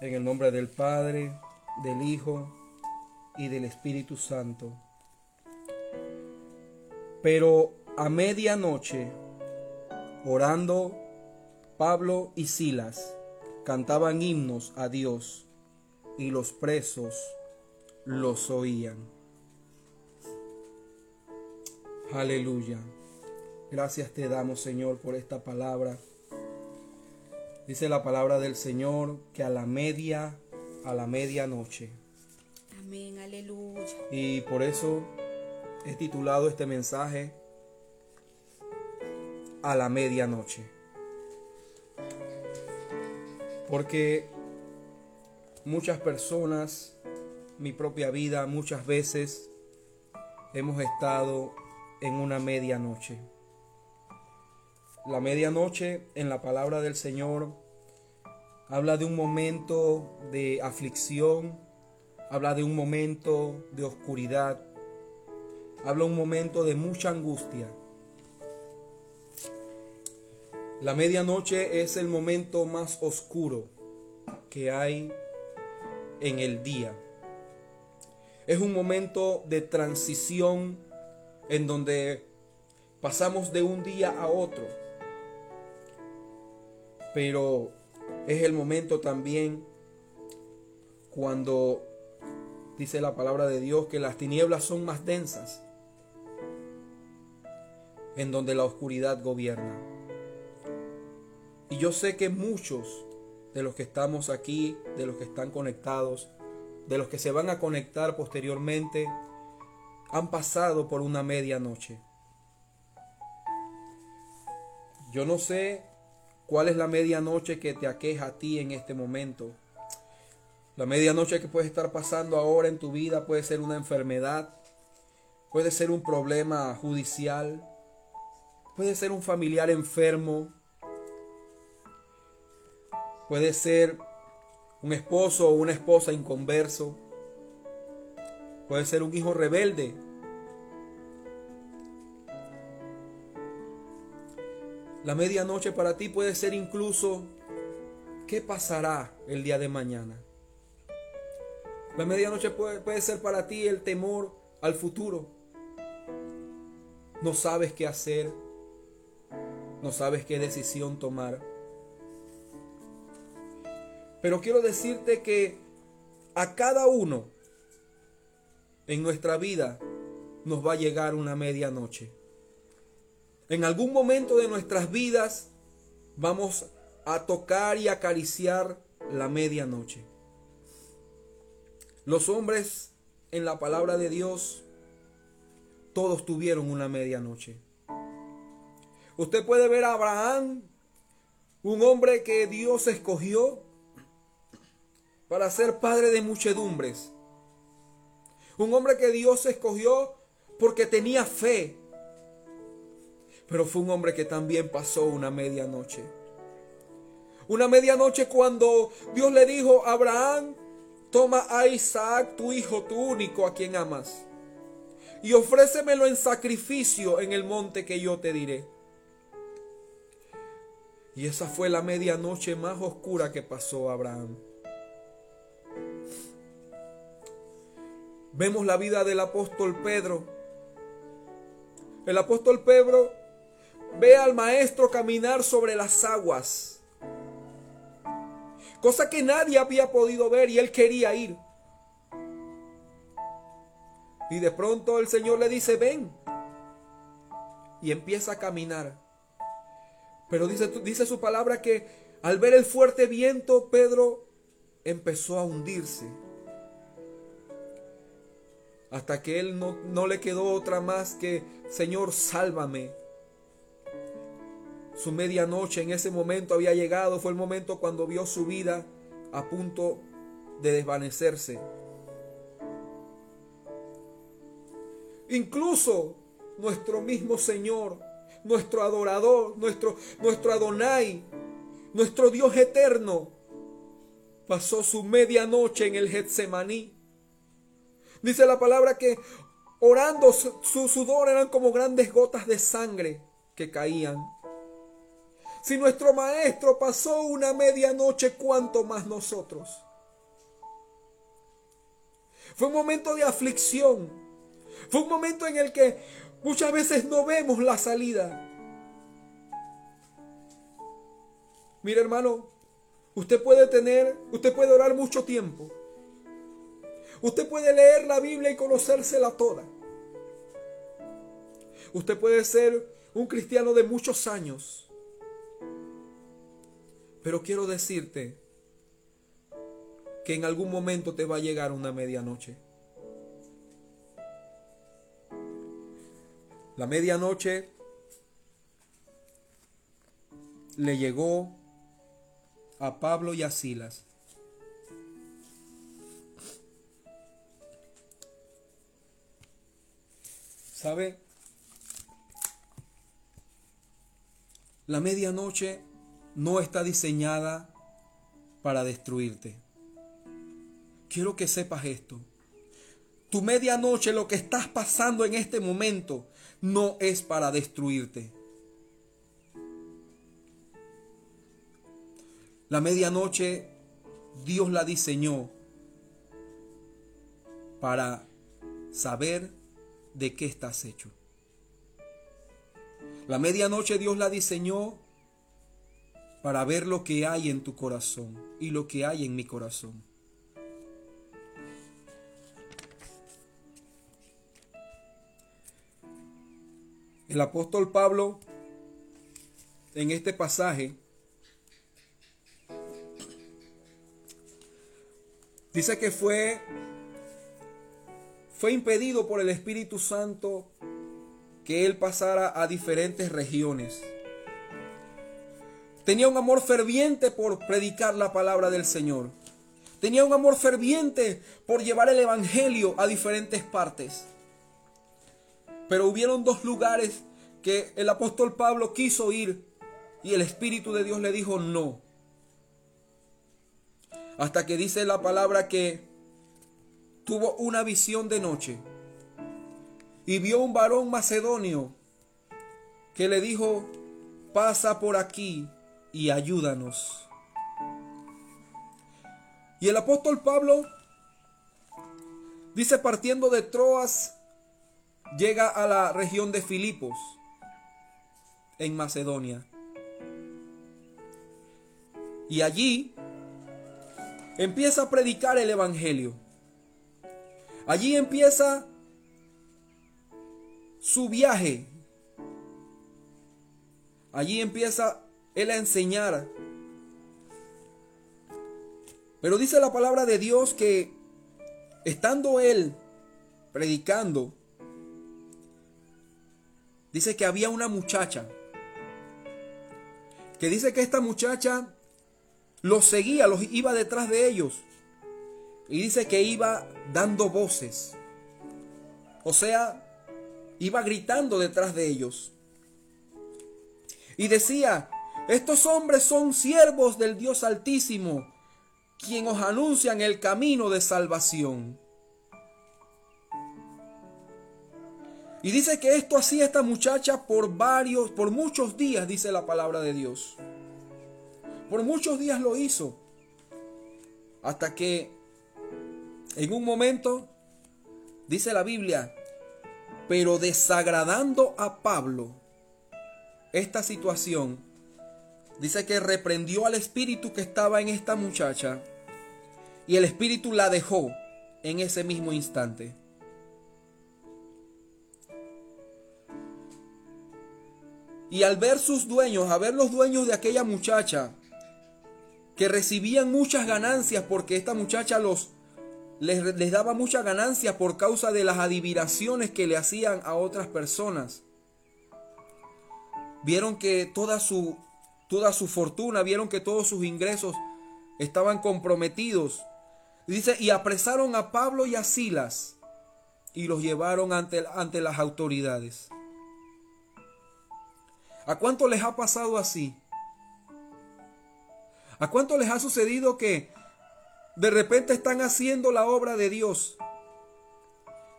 en el nombre del Padre, del Hijo y del Espíritu Santo. Pero a medianoche, orando, Pablo y Silas cantaban himnos a Dios y los presos los oían. Aleluya. Gracias te damos, Señor, por esta palabra. Dice la palabra del Señor que a la media, a la medianoche. Amén, aleluya. Y por eso he titulado este mensaje a la medianoche. Porque muchas personas, mi propia vida, muchas veces hemos estado en una medianoche. La medianoche en la palabra del Señor habla de un momento de aflicción, habla de un momento de oscuridad, habla un momento de mucha angustia. La medianoche es el momento más oscuro que hay en el día. Es un momento de transición en donde pasamos de un día a otro. Pero es el momento también cuando dice la palabra de Dios que las tinieblas son más densas, en donde la oscuridad gobierna. Y yo sé que muchos de los que estamos aquí, de los que están conectados, de los que se van a conectar posteriormente, han pasado por una medianoche. Yo no sé cuál es la medianoche que te aqueja a ti en este momento. La medianoche que puede estar pasando ahora en tu vida puede ser una enfermedad, puede ser un problema judicial, puede ser un familiar enfermo, puede ser un esposo o una esposa inconverso, puede ser un hijo rebelde. La medianoche para ti puede ser incluso qué pasará el día de mañana. La medianoche puede, puede, ser para ti el temor al futuro. No sabes qué hacer. No sabes qué decisión tomar. Pero quiero decirte que a cada uno en nuestra vida nos va a llegar una medianoche. En algún momento de nuestras vidas vamos a tocar y acariciar la medianoche. Los hombres en la palabra de Dios, todos tuvieron una medianoche. Usted puede ver a Abraham, un hombre que Dios escogió para ser padre de muchedumbres. Un hombre que Dios escogió porque tenía fe. Pero fue un hombre que también pasó una medianoche. Una medianoche cuando Dios le dijo a Abraham, toma a Isaac, tu hijo, tu único, a quien amas, y ofrécemelo en sacrificio en el monte que yo te diré. Y esa fue la medianoche más oscura que pasó Abraham. Vemos la vida del apóstol Pedro. El apóstol Pedro ve al maestro caminar sobre las aguas. Cosa que nadie había podido ver y él quería ir. Y de pronto el Señor le dice, ven. Y empieza a caminar. Pero dice, su palabra que al ver el fuerte viento, Pedro empezó a hundirse. Hasta que él no, no le quedó otra más que, Señor, sálvame. Su medianoche en ese momento había llegado, fue el momento cuando vio su vida a punto de desvanecerse. Incluso nuestro mismo Señor nuestro adorador, nuestro, nuestro Adonai, nuestro Dios eterno, pasó su medianoche en el Getsemaní. Dice la palabra que orando su sudor eran como grandes gotas de sangre que caían. Si nuestro maestro pasó una medianoche, ¿cuánto más nosotros? Fue un momento de aflicción. Fue un momento en el que Muchas veces no vemos la salida. Mire hermano, usted puede tener, usted puede orar mucho tiempo. Usted puede leer la Biblia y conocérsela toda. Usted puede ser un cristiano de muchos años. Pero quiero decirte que en algún momento te va a llegar una medianoche. La medianoche le llegó a Pablo y a Silas. ¿Sabe? La medianoche no está diseñada para destruirte. Quiero que sepas esto. Tu medianoche, lo que estás pasando en este momento, no es para destruirte. La medianoche Dios la diseñó para saber de qué estás hecho. La medianoche Dios la diseñó para ver lo que hay en tu corazón y lo que hay en mi corazón. El apóstol Pablo en este pasaje dice que fue fue impedido por el Espíritu Santo que él pasara a diferentes regiones. Tenía un amor ferviente por predicar la palabra del Señor. Tenía un amor ferviente por llevar el Evangelio a diferentes partes. Pero hubieron dos lugares que el apóstol Pablo quiso ir y el Espíritu de Dios le dijo no. Hasta que dice la palabra que tuvo una visión de noche y vio un varón macedonio que le dijo, pasa por aquí y ayúdanos. Y el apóstol Pablo dice partiendo de Troas llega a la región de Filipos, en Macedonia. Y allí empieza a predicar el Evangelio. Allí empieza su viaje. Allí empieza él a enseñar. Pero dice la palabra de Dios que estando él predicando, dice que había una muchacha, que dice que esta muchacha los seguía, los iba detrás de ellos. Y dice que iba dando voces. O sea, iba gritando detrás de ellos. Y decía, estos hombres son siervos del Dios Altísimo, quien os anuncian el camino de salvación. Y dice que esto hacía esta muchacha por varios, por muchos días, dice la palabra de Dios. Por muchos días lo hizo. Hasta que en un momento, dice la Biblia, pero desagradando a Pablo esta situación, dice que reprendió al espíritu que estaba en esta muchacha y el espíritu la dejó en ese mismo instante. Y al ver sus dueños, a ver los dueños de aquella muchacha, que recibían muchas ganancias porque esta muchacha los les, les, daba mucha ganancia por causa de las adivinaciones que le hacían a otras personas. Vieron que toda su, toda su fortuna, vieron que todos sus ingresos estaban comprometidos. Dice, y apresaron a Pablo y a Silas y los llevaron ante, ante las autoridades. ¿A cuánto les ha pasado así? ¿A cuánto les ha sucedido que de repente están haciendo la obra de Dios?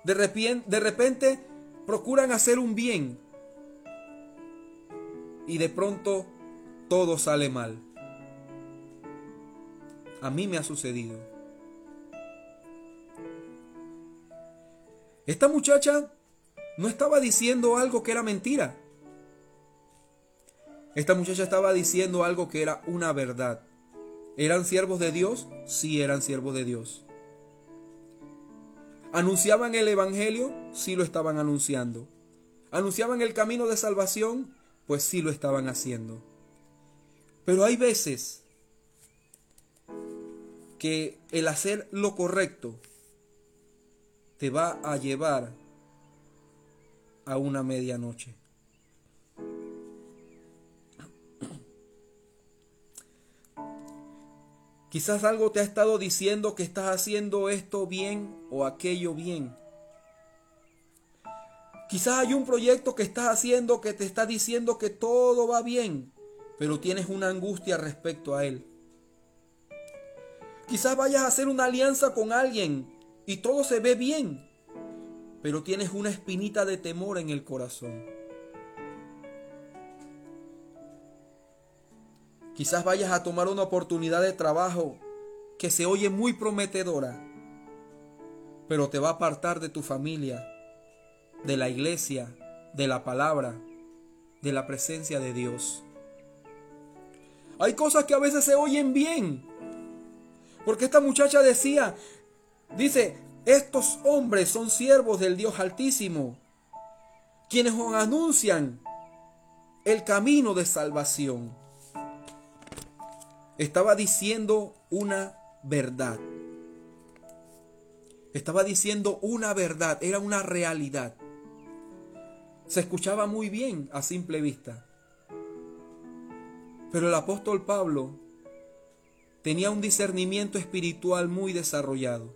De de repente procuran hacer un bien y de pronto todo sale mal. A mí me ha sucedido. Esta muchacha no estaba diciendo algo que era mentira. Esta muchacha estaba diciendo algo que era una verdad. ¿Eran siervos de Dios? Sí, eran siervos de Dios. ¿Anunciaban el Evangelio? Sí lo estaban anunciando. ¿Anunciaban el camino de salvación? Pues sí lo estaban haciendo. Pero hay veces que el hacer lo correcto te va a llevar a una medianoche. Quizás algo te ha estado diciendo que estás haciendo esto bien o aquello bien. Quizás hay un proyecto que estás haciendo que te está diciendo que todo va bien, pero tienes una angustia respecto a él. Quizás vayas a hacer una alianza con alguien y todo se ve bien, pero tienes una espinita de temor en el corazón. Quizás vayas a tomar una oportunidad de trabajo que se oye muy prometedora, pero te va a apartar de tu familia, de la iglesia, de la palabra, de la presencia de Dios. Hay cosas que a veces se oyen bien, porque esta muchacha decía, dice, estos hombres son siervos del Dios Altísimo, quienes anuncian el camino de salvación estaba diciendo una verdad. Estaba diciendo una verdad, era una realidad. Se escuchaba muy bien a simple vista. Pero el apóstol Pablo tenía un discernimiento espiritual muy desarrollado.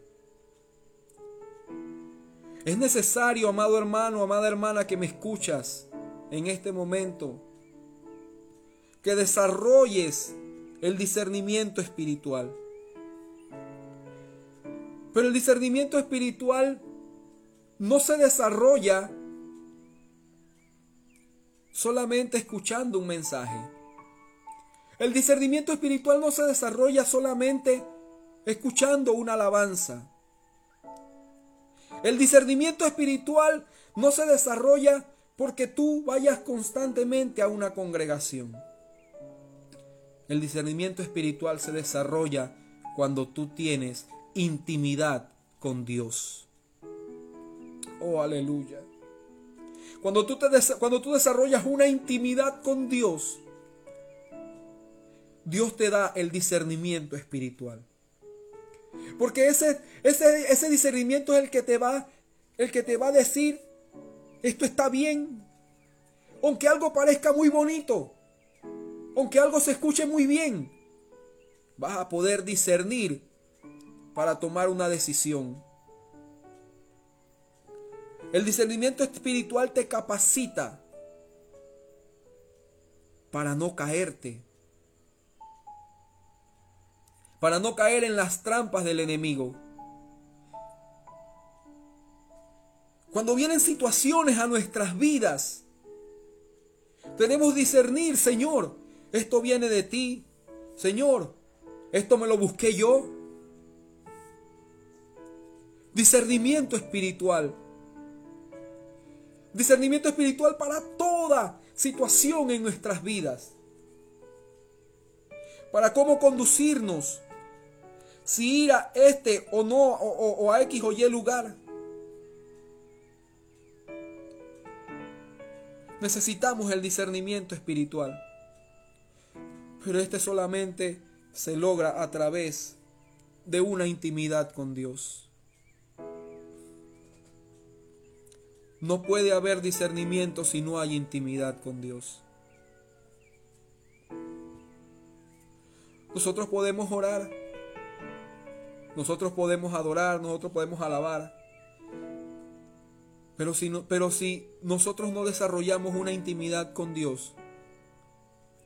Es necesario, amado hermano, amada hermana, que me escuchas en este momento, que desarrolles el discernimiento espiritual. Pero el discernimiento espiritual no se desarrolla solamente escuchando un mensaje. El discernimiento espiritual no se desarrolla solamente escuchando una alabanza. El discernimiento espiritual no se desarrolla porque tú vayas constantemente a una congregación. El discernimiento espiritual se desarrolla cuando tú tienes intimidad con Dios. Oh, aleluya. Cuando tú, te cuando tú desarrollas una intimidad con Dios, Dios te da el discernimiento espiritual. Porque ese, ese, ese discernimiento es el que te va, el que te va a decir, esto está bien. Aunque algo parezca muy bonito, aunque algo se escuche muy bien, vas a poder discernir para tomar una decisión. El discernimiento espiritual te capacita para no caerte, para no caer en las trampas del enemigo. Cuando vienen situaciones a nuestras vidas, tenemos discernir, Señor, esto viene de ti, Señor, esto me lo busqué yo. Discernimiento espiritual. Discernimiento espiritual para toda situación en nuestras vidas. Para cómo conducirnos. Si ir a este o no, o, o a X o Y lugar. Necesitamos el discernimiento espiritual. Pero este solamente se logra a través de una intimidad con Dios. No puede haber discernimiento si no hay intimidad con Dios. Nosotros podemos orar, nosotros podemos adorar, nosotros podemos alabar, pero si, no, pero si nosotros no desarrollamos una intimidad con Dios,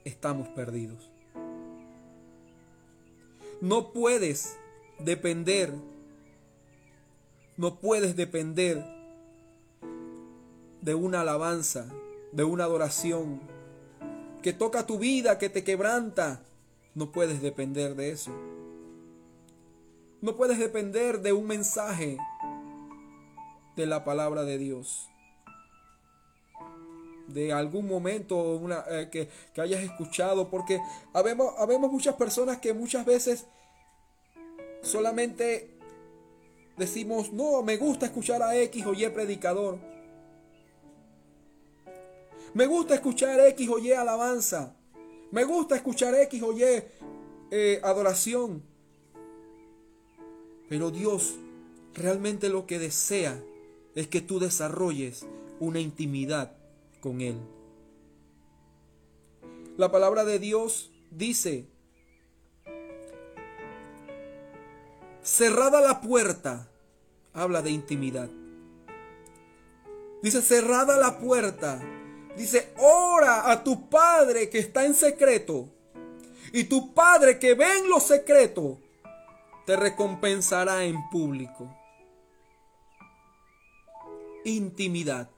estamos perdidos. No puedes depender, no puedes depender de una alabanza, de una adoración que toca tu vida, que te quebranta. No puedes depender de eso. No puedes depender de un mensaje de la palabra de Dios. De algún momento una, eh, que, hayas escuchado, porque habemos muchas personas que muchas veces solamente decimos, no, me gusta escuchar a X o Y predicador. Me gusta escuchar X o Y alabanza. Me gusta escuchar X o Y eh, adoración. Pero Dios realmente lo que desea es que tú desarrolles una intimidad con Él. La palabra de Dios dice, cerrada la puerta, habla de intimidad. Dice, cerrada la puerta, Dice, ora a tu Padre que está en secreto. Y tu Padre que ve en lo secreto, te recompensará en público. Intimidad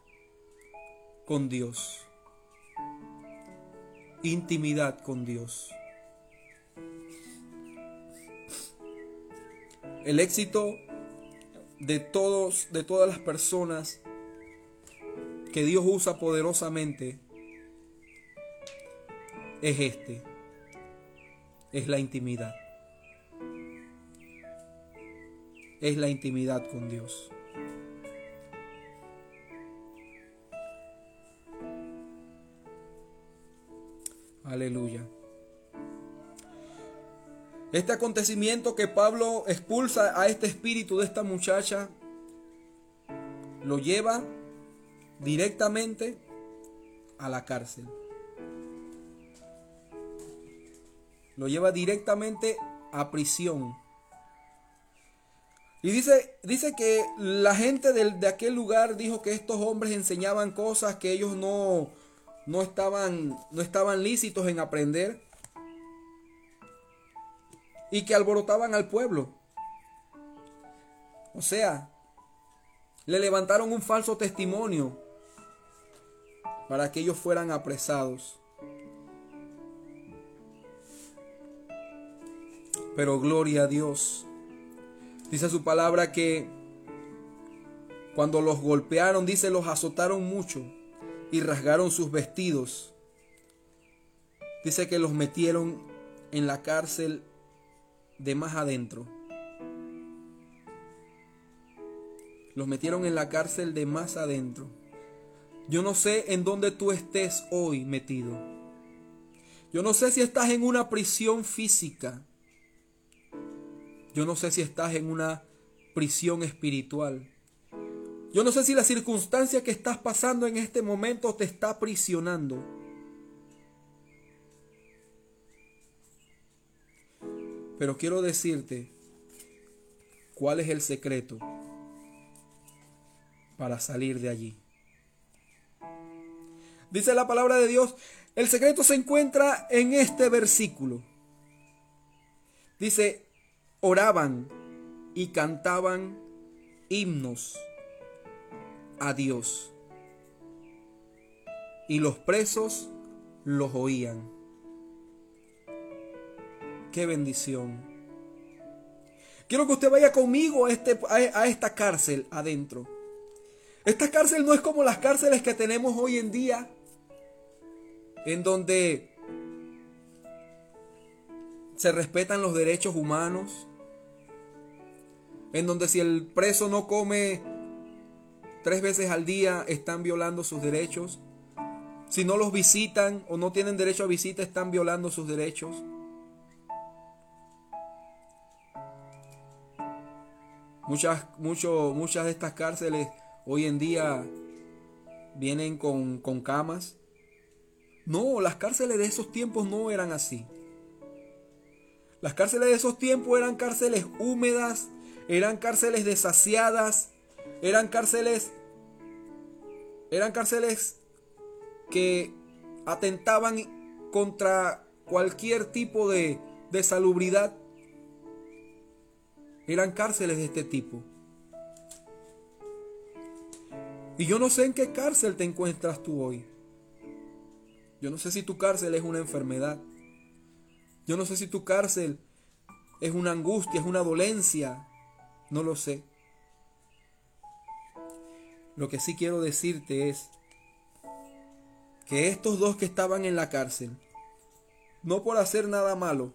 con Dios. Intimidad con Dios. El éxito de todos, de todas las personas que Dios usa poderosamente es este, es la intimidad. Es la intimidad con Dios. Aleluya. Este acontecimiento que Pablo expulsa a este espíritu de esta muchacha lo lleva directamente a la cárcel. Lo lleva directamente a prisión. Y dice, dice que la gente de, de, aquel lugar dijo que estos hombres enseñaban cosas que ellos no, no, estaban, no estaban lícitos en aprender. Y que alborotaban al pueblo. O sea, le levantaron un falso testimonio para que ellos fueran apresados. Pero gloria a Dios. Dice su palabra que cuando los golpearon, dice, los azotaron mucho y rasgaron sus vestidos. Dice que los metieron en la cárcel de más adentro. Los metieron en la cárcel de más adentro. Yo no sé en dónde tú estés hoy metido. Yo no sé si estás en una prisión física. Yo no sé si estás en una prisión espiritual. Yo no sé si la circunstancia que estás pasando en este momento te está prisionando. Pero quiero decirte cuál es el secreto para salir de allí. Dice la palabra de Dios El secreto se encuentra en este versículo. Dice, oraban y cantaban himnos a Dios. Y los presos los oían. Qué bendición. Quiero que usted vaya conmigo a, este, a, esta cárcel adentro. Esta cárcel no es como las cárceles que tenemos hoy en día, en donde se respetan los derechos humanos, en donde si el preso no come tres veces al día, están violando sus derechos. Si no los visitan o no tienen derecho a visita, están violando sus derechos. Muchas, muchas de estas cárceles hoy en día vienen con, con camas. No, las cárceles de esos tiempos no eran así. Las cárceles de esos tiempos eran cárceles húmedas, eran cárceles desasiadas, eran cárceles eran cárceles que atentaban contra cualquier tipo de, de salubridad. Eran cárceles de este tipo. Y yo no sé en qué cárcel te encuentras tú hoy. Yo no sé si tu cárcel es una enfermedad. Yo no sé si tu cárcel es una angustia, es una dolencia. No lo sé. Lo que sí quiero decirte es que estos dos que estaban en la cárcel, no por hacer nada malo,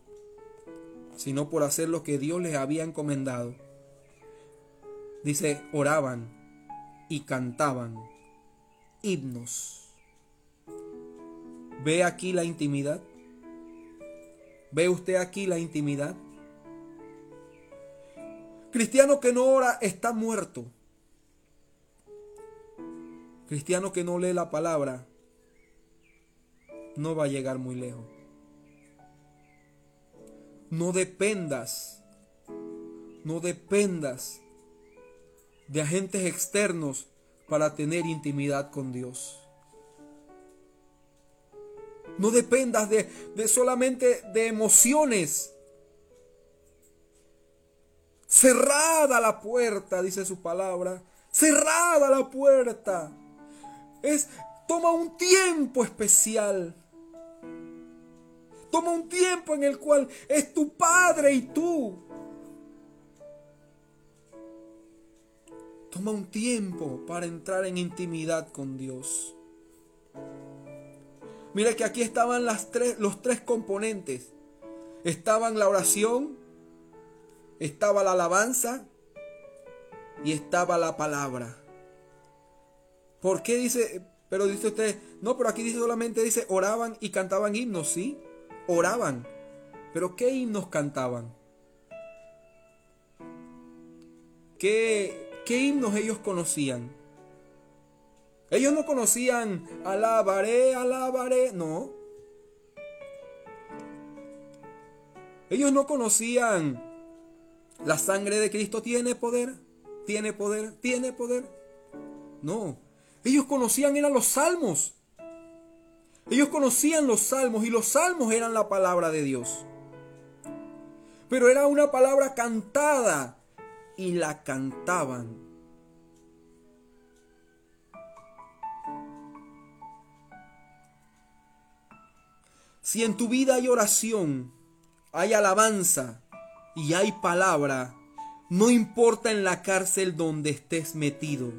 sino por hacer lo que Dios les había encomendado, dice, oraban y cantaban himnos. ¿Ve aquí la intimidad? ¿Ve usted aquí la intimidad? Cristiano que no ora está muerto. Cristiano que no lee la palabra no va a llegar muy lejos. No dependas, no dependas de agentes externos para tener intimidad con Dios. No dependas de, de solamente de emociones Cerrada la puerta, dice su palabra. Cerrada la puerta. Es toma un tiempo especial. Toma un tiempo en el cual es tu padre y tú. Toma un tiempo para entrar en intimidad con Dios. Mira que aquí estaban las tres, los tres componentes. Estaban la oración, estaba la alabanza y estaba la palabra. ¿Por qué dice, pero dice usted, no, pero aquí dice solamente dice oraban y cantaban himnos, sí, oraban. Pero ¿qué himnos cantaban? ¿Qué, qué himnos ellos conocían? Ellos no conocían alabaré, alabaré, no. Ellos no conocían la sangre de Cristo tiene poder, tiene poder, tiene poder. No, ellos conocían eran los salmos. Ellos conocían los salmos y los salmos eran la palabra de Dios. Pero era una palabra cantada y la cantaban. Si en tu vida hay oración, hay alabanza, y hay palabra, no importa en la cárcel donde estés metido.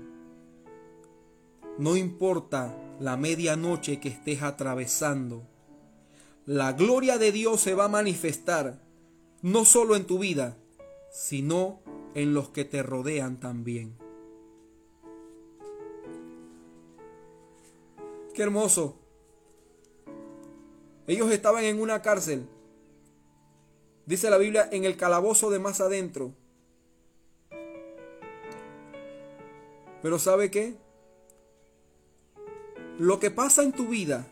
No importa la medianoche que estés atravesando. La gloria de Dios se va a manifestar no solo en tu vida, sino en los que te rodean también. Qué hermoso. Ellos estaban en una cárcel Dice la Biblia en el calabozo de más adentro. Pero ¿sabe qué? Lo que pasa en tu vida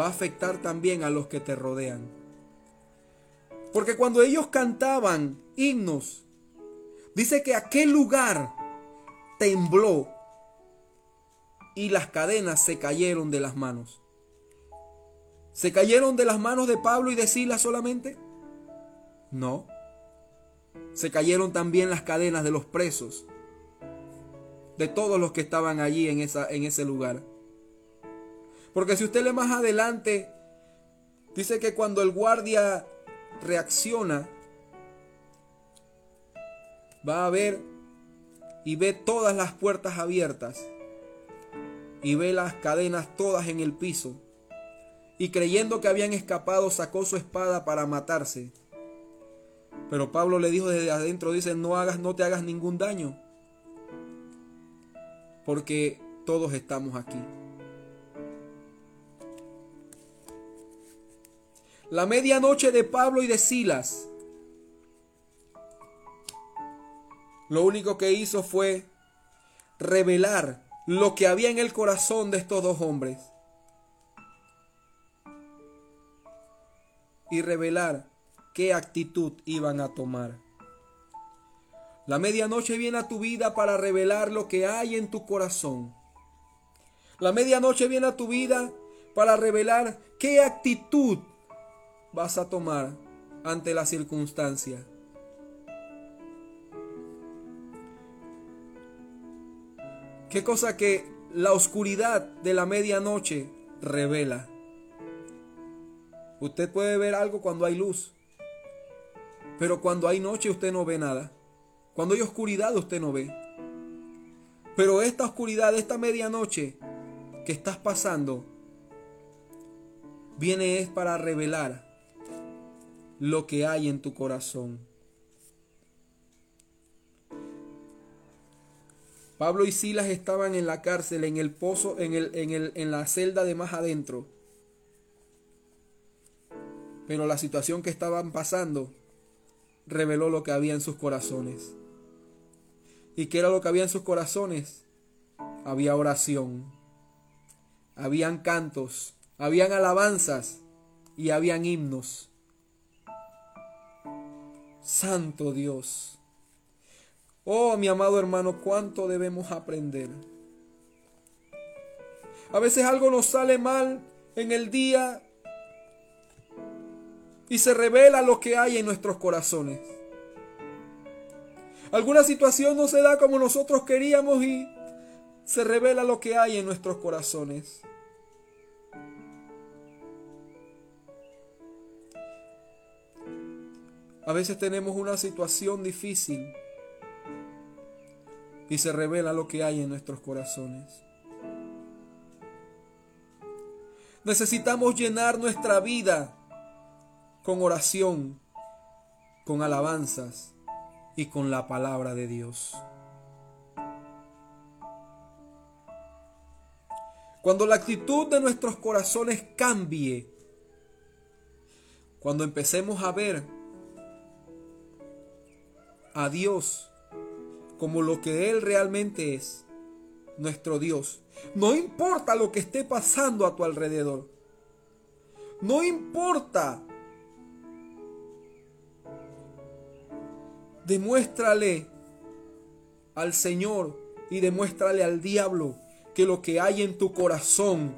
va a afectar también a los que te rodean. Porque cuando ellos cantaban himnos, dice que aquel lugar tembló y las cadenas se cayeron de las manos. ¿Se cayeron de las manos de Pablo y de Silas solamente? No. Se cayeron también las cadenas de los presos, de todos los que estaban allí en, esa, en ese lugar. Porque si usted lee más adelante, dice que cuando el guardia reacciona, va a ver y ve todas las puertas abiertas y ve las cadenas todas en el piso. Y creyendo que habían escapado, sacó su espada para matarse. Pero Pablo le dijo desde adentro, dice, no hagas, no te hagas ningún daño. Porque todos estamos aquí. La medianoche de Pablo y de Silas. Lo único que hizo fue revelar lo que había en el corazón de estos dos hombres. Y revelar qué actitud iban a tomar. La medianoche viene a tu vida para revelar lo que hay en tu corazón. La medianoche viene a tu vida para revelar qué actitud vas a tomar ante la circunstancia. Qué cosa que la oscuridad de la medianoche revela. Usted puede ver algo cuando hay luz, pero cuando hay noche usted no ve nada. Cuando hay oscuridad usted no ve. Pero esta oscuridad, esta medianoche que estás pasando, viene es para revelar lo que hay en tu corazón. Pablo y Silas estaban en la cárcel, en el pozo, en, el, en, el, en la celda de más adentro. Pero la situación que estaban pasando reveló lo que había en sus corazones. ¿Y qué era lo que había en sus corazones? Había oración, habían cantos, habían alabanzas y habían himnos. Santo Dios. Oh, mi amado hermano, cuánto debemos aprender. A veces algo nos sale mal en el día y se revela lo que hay en nuestros corazones. Alguna situación no se da como nosotros queríamos y se revela lo que hay en nuestros corazones. A veces tenemos una situación difícil y se revela lo que hay en nuestros corazones. Necesitamos llenar nuestra vida con oración, con alabanzas y con la palabra de Dios. Cuando la actitud de nuestros corazones cambie, cuando empecemos a ver a Dios como lo que Él realmente es, nuestro Dios. No importa lo que esté pasando a tu alrededor. No importa. Demuéstrale al Señor y demuéstrale al diablo que lo que hay en tu corazón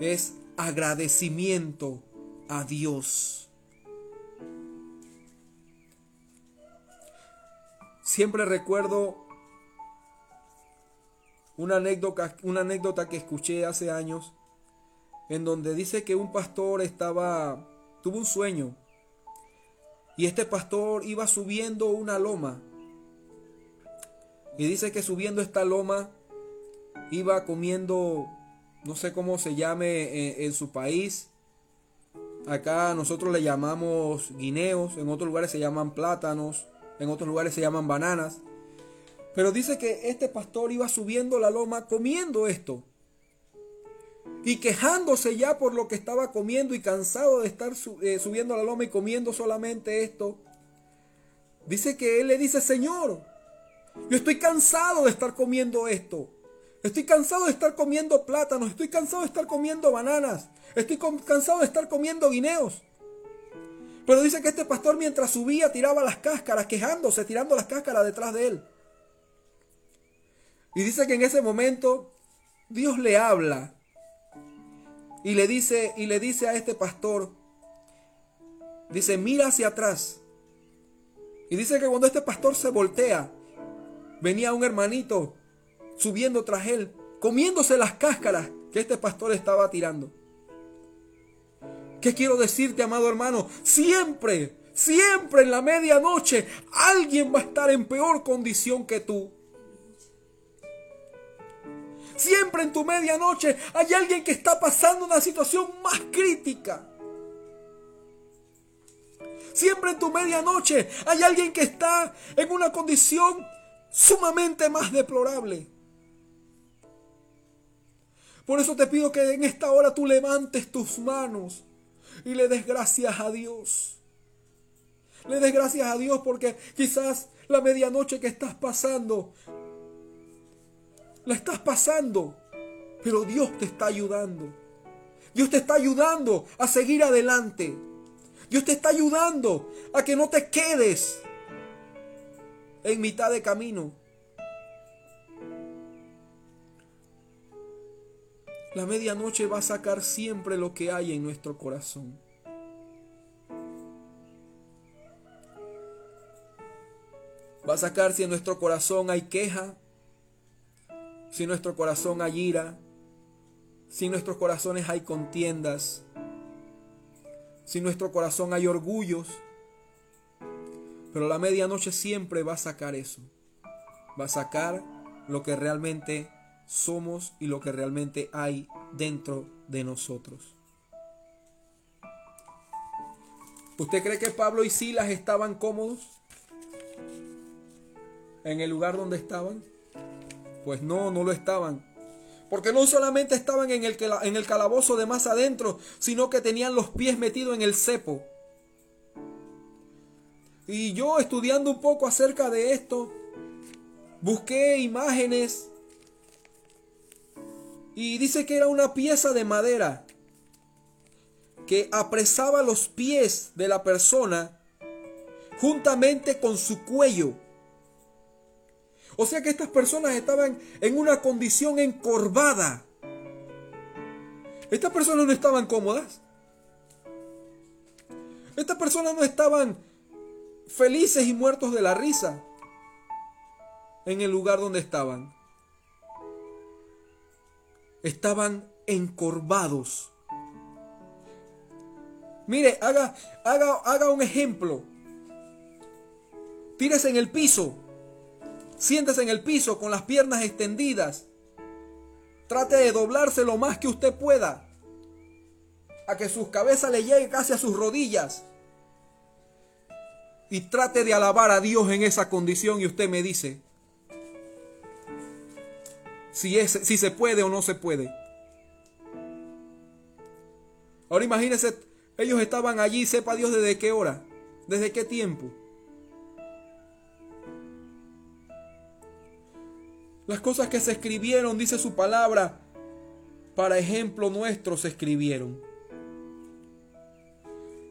es agradecimiento a Dios. Siempre recuerdo una anécdota, que escuché hace años en donde dice que un pastor estaba tuvo un sueño y este pastor iba subiendo una loma y dice que subiendo esta loma iba comiendo no sé cómo se llame en, en su país acá nosotros le llamamos guineos en otros lugares se llaman plátanos en otros lugares se llaman bananas. Pero dice que este pastor iba subiendo la loma comiendo esto. Y quejándose ya por lo que estaba comiendo y cansado de estar eh, subiendo la loma y comiendo solamente esto. Dice que él le dice, Señor, yo estoy cansado de estar comiendo esto. Estoy cansado de estar comiendo plátanos. Estoy cansado de estar comiendo bananas. Estoy cansado de estar comiendo guineos. Pero dice que este pastor mientras subía tiraba las cáscaras, quejándose, tirando las cáscaras detrás de él. Y dice que en ese momento Dios le habla y le dice y le dice a este pastor dice, "Mira hacia atrás." Y dice que cuando este pastor se voltea, venía un hermanito subiendo tras él, comiéndose las cáscaras que este pastor estaba tirando. ¿Qué quiero decirte, amado hermano? Siempre, siempre en la medianoche alguien va a estar en peor condición que tú. Siempre en tu medianoche hay alguien que está pasando una situación más crítica. Siempre en tu medianoche hay alguien que está en una condición sumamente más deplorable. Por eso te pido que en esta hora tú levantes tus manos y le des gracias a Dios. Le des gracias a Dios porque quizás la medianoche que estás pasando, la estás pasando, pero Dios te está ayudando. Dios te está ayudando a seguir adelante. Dios te está ayudando a que no te quedes en mitad de camino. La medianoche va a sacar siempre lo que hay en nuestro corazón. Va a sacar si en nuestro corazón hay queja, si nuestro corazón hay ira, si en nuestros corazones hay contiendas, si en nuestro corazón hay orgullos. Pero la medianoche siempre va a sacar eso. Va a sacar lo que realmente somos y lo que realmente hay dentro de nosotros. ¿Usted cree que Pablo y Silas estaban cómodos en el lugar donde estaban? Pues no, no lo estaban. Porque no solamente estaban en el, en el calabozo de más adentro, sino que tenían los pies metidos en el cepo. Y yo estudiando un poco acerca de esto, busqué imágenes y dice que era una pieza de madera que apresaba los pies de la persona juntamente con su cuello. O sea que estas personas estaban en una condición encorvada. Estas personas no estaban cómodas. Estas personas no estaban felices y muertos de la risa en el lugar donde estaban estaban encorvados. Mire, haga, haga, haga un ejemplo. Tírese en el piso. Siéntese en el piso con las piernas extendidas. Trate de doblarse lo más que usted pueda. A que su cabeza le llegue casi a sus rodillas. Y trate de alabar a Dios en esa condición y usted me dice, si, es, si se puede o no se puede. Ahora imagínense, ellos estaban allí, sepa Dios desde qué hora, desde qué tiempo. Las cosas que se escribieron, dice su palabra, para ejemplo nuestro se escribieron.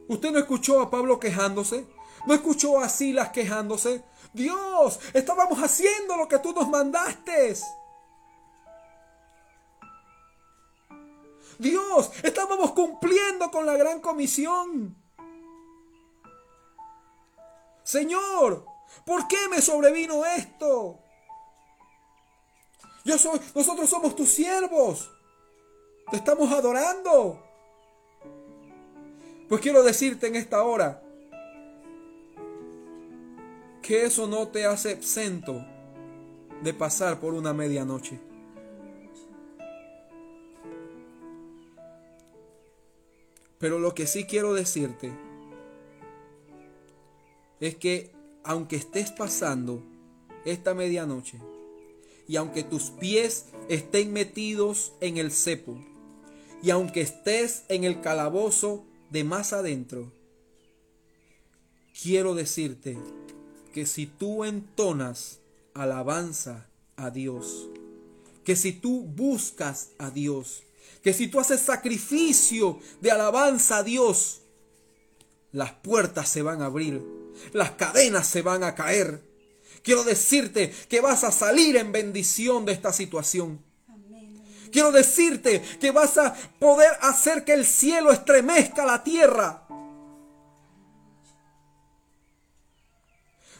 ¿Usted no escuchó a Pablo quejándose? ¿No escuchó a Silas quejándose? Dios, estábamos haciendo lo que tú nos mandaste. Dios, estábamos cumpliendo con la gran comisión. Señor, ¿por qué me sobrevino esto? Yo soy, nosotros somos tus siervos. Te estamos adorando. Pues quiero decirte en esta hora que eso no te hace exento de pasar por una medianoche. Pero lo que sí quiero decirte es que aunque estés pasando esta medianoche y aunque tus pies estén metidos en el cepo y aunque estés en el calabozo de más adentro, quiero decirte que si tú entonas alabanza a Dios, que si tú buscas a Dios, que si tú haces sacrificio de alabanza a Dios, las puertas se van a abrir, las cadenas se van a caer. Quiero decirte que vas a salir en bendición de esta situación. Quiero decirte que vas a poder hacer que el cielo estremezca la tierra.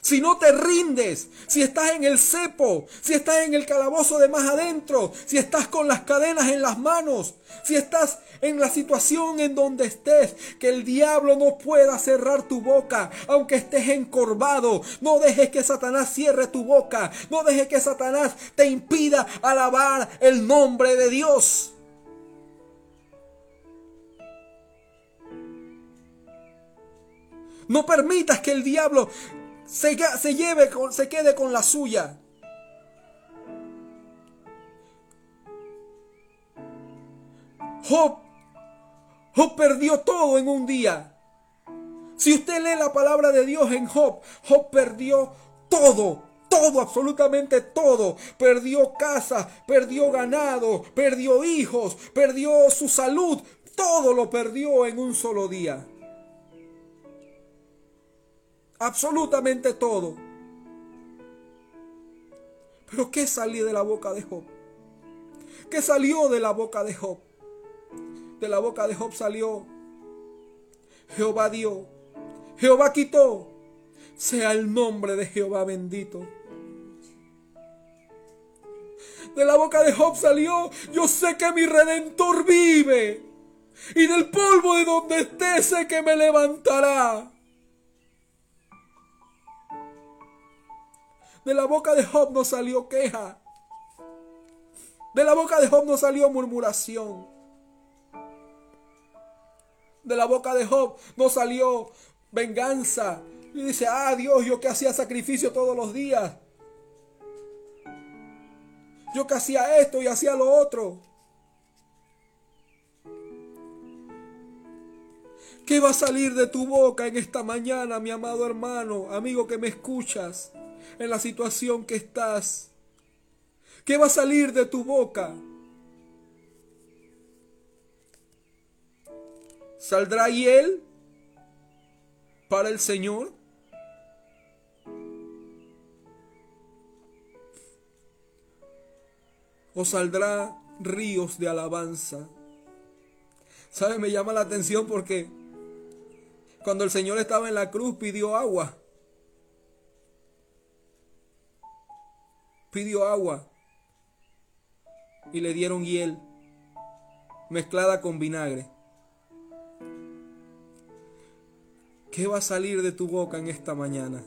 Si no te rindes, si estás en el cepo, si estás en el calabozo de más adentro, si estás con las cadenas en las manos, si estás en la situación en donde estés, que el diablo no pueda cerrar tu boca, aunque estés encorvado, no dejes que Satanás cierre tu boca, no dejes que Satanás te impida alabar el nombre de Dios. No permitas que el diablo se, lleve, se quede con la suya. Job, Job perdió todo en un día. Si usted lee la palabra de Dios en Job, Job perdió todo, todo, absolutamente todo. Perdió casa, perdió ganado, perdió hijos, perdió su salud, todo lo perdió en un solo día absolutamente todo. Pero ¿qué salió de la boca de Job? ¿Qué salió de la boca de Job? De la boca de Job salió, Jehová dio, Jehová quitó, sea el nombre de Jehová bendito. De la boca de Job salió, yo sé que mi redentor vive, y del polvo de donde esté sé que me levantará. De la boca de Job no salió queja. De la boca de Job no salió murmuración. De la boca de Job no salió venganza. Y dice, ah Dios, yo que hacía sacrificio todos los días. Yo que hacía esto y hacía lo otro. ¿Qué va a salir de tu boca en esta mañana, mi amado hermano, amigo que me escuchas? en la situación que estás? ¿Qué va a salir de tu boca? ¿Saldrá él para el Señor? ¿O saldrá ríos de alabanza? ¿Sabe? Me llama la atención porque cuando el Señor estaba en la cruz pidió agua. pidió agua y le dieron hiel mezclada con vinagre. ¿Qué va a salir de tu boca en esta mañana?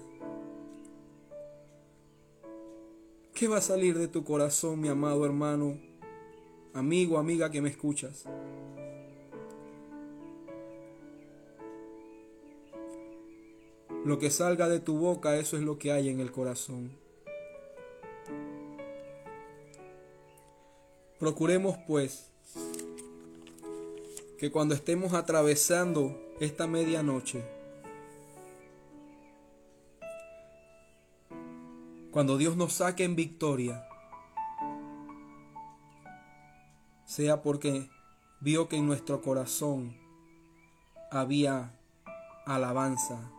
¿Qué va a salir de tu corazón, mi amado hermano, amigo, amiga que me escuchas? Lo que salga de tu boca, eso es lo que hay en el corazón. Procuremos pues que cuando estemos atravesando esta medianoche, cuando Dios nos saque en victoria, sea porque vio que en nuestro corazón había alabanza,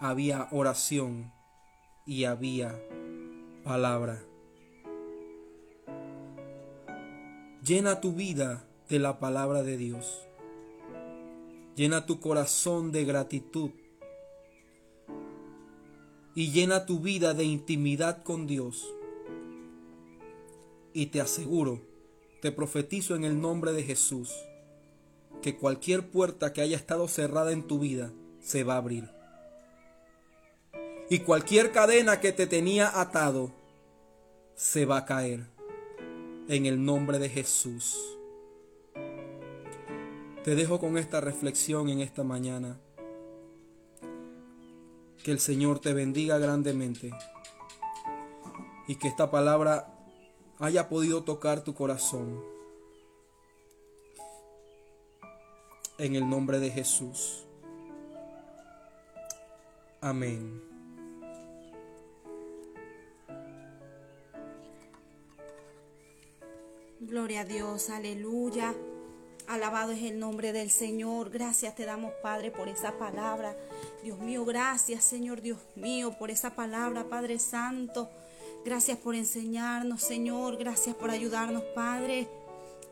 había oración y había palabra. Llena tu vida de la palabra de Dios. Llena tu corazón de gratitud. Y llena tu vida de intimidad con Dios. Y te aseguro, te profetizo en el nombre de Jesús, que cualquier puerta que haya estado cerrada en tu vida se va a abrir. Y cualquier cadena que te tenía atado se va a caer en el nombre de Jesús. Te dejo con esta reflexión en esta mañana. Que el Señor te bendiga grandemente y que esta palabra haya podido tocar tu corazón. En el nombre de Jesús. Amén. Gloria a Dios, aleluya. Alabado es el nombre del Señor. Gracias te damos, Padre, por esa palabra. Dios mío, gracias, Señor Dios mío, por esa palabra, Padre Santo. Gracias por enseñarnos, Señor. Gracias por ayudarnos, Padre.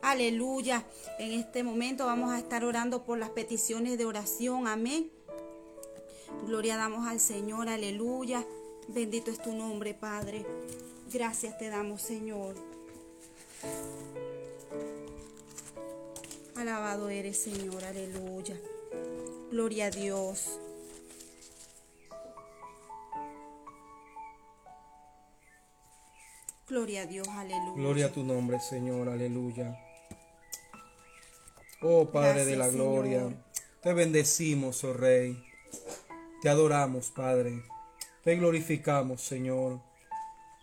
Aleluya. En este momento vamos a estar orando por las peticiones de oración. Amén. Gloria damos al Señor. Aleluya. Bendito es tu nombre, Padre. Gracias te damos, Señor. Alabado eres, Señor. Aleluya. Gloria a Dios. Gloria a Dios, aleluya. Gloria a tu nombre, Señor, aleluya. Oh Padre de la gloria, Señor. te bendecimos, oh Rey. Te adoramos, Padre. Te glorificamos, Señor.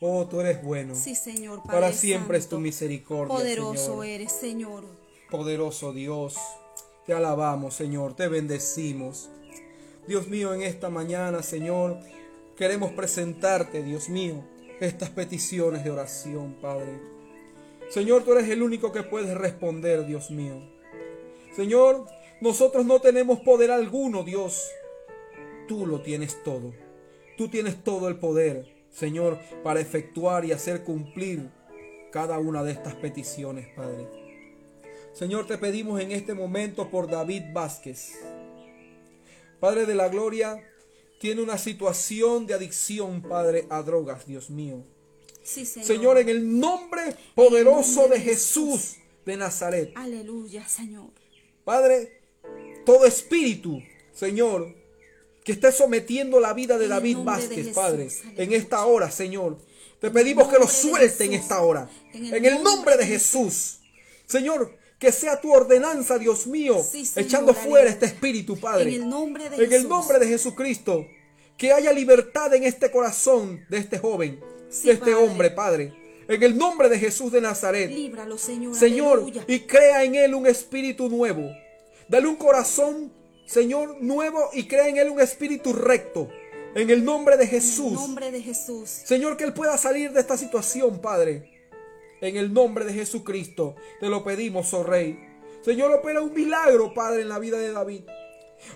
Oh, tú eres bueno. Sí, Señor. Padre Para siempre es tu misericordia, Poderoso Señor. eres, Señor. Poderoso Dios, te alabamos, Señor, te bendecimos. Dios mío, en esta mañana, Señor, queremos presentarte, Dios mío, estas peticiones de oración, Padre. Señor, tú eres el único que puedes responder, Dios mío. Señor, nosotros no tenemos poder alguno, Dios. Tú lo tienes todo. Tú tienes todo el poder, Señor, para efectuar y hacer cumplir cada una de estas peticiones, Padre. Señor, te pedimos en este momento por David Vázquez. Padre de la Gloria, tiene una situación de adicción, Padre, a drogas, Dios mío. Sí, Señor. Señor, en el nombre poderoso nombre de Jesús de Nazaret. Aleluya, Señor. Padre, todo espíritu, Señor, que esté sometiendo la vida de En David de Vázquez, Jesús, Padre, aleluya. en esta hora, Señor. Te pedimos que lo suelte en esta hora. En En el nombre nombre de de Jesús. Señor, que sea tu ordenanza, Dios mío, Sí, echando fuera este espíritu, Padre. En el nombre de En el Jesús. nombre de Jesucristo. Que haya libertad en este corazón de este joven, Sí, de este Padre. hombre, Padre. En el nombre de Jesús de Nazaret. Líbralo, Señor. Señor, Aleluya. y crea en él un espíritu nuevo. Dale un corazón, Señor, nuevo y crea en él un espíritu recto. En el nombre de En Jesús. el nombre de Jesús. Señor, que él pueda salir de esta situación, Padre. En el nombre de Jesucristo te lo pedimos, oh Rey. Señor, opera un milagro, Padre, en la vida de David.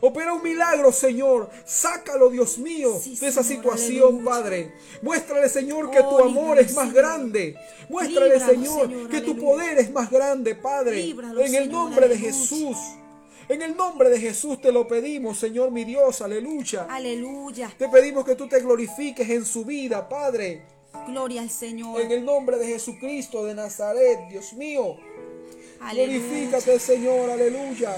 Opera un milagro, Señor. Sácalo, Dios mío, Sí, de esa Señor, situación, aleluya. Padre. Muéstrale, Señor, que tu Oh, amor líbralo, es más Señor. grande. Muéstrale, Líbralo, Señor, Señor, que tu poder es más grande, Padre. Líbralo, en el nombre de. Jesús. En el nombre de Jesús te lo pedimos, Señor, mi Dios. Aleluya. Aleluya. Te pedimos que tú te glorifiques en su vida, Padre. Gloria al Señor. En el nombre de Jesucristo de Nazaret, Dios mío. Aleluya. Glorifícate, Señor, aleluya.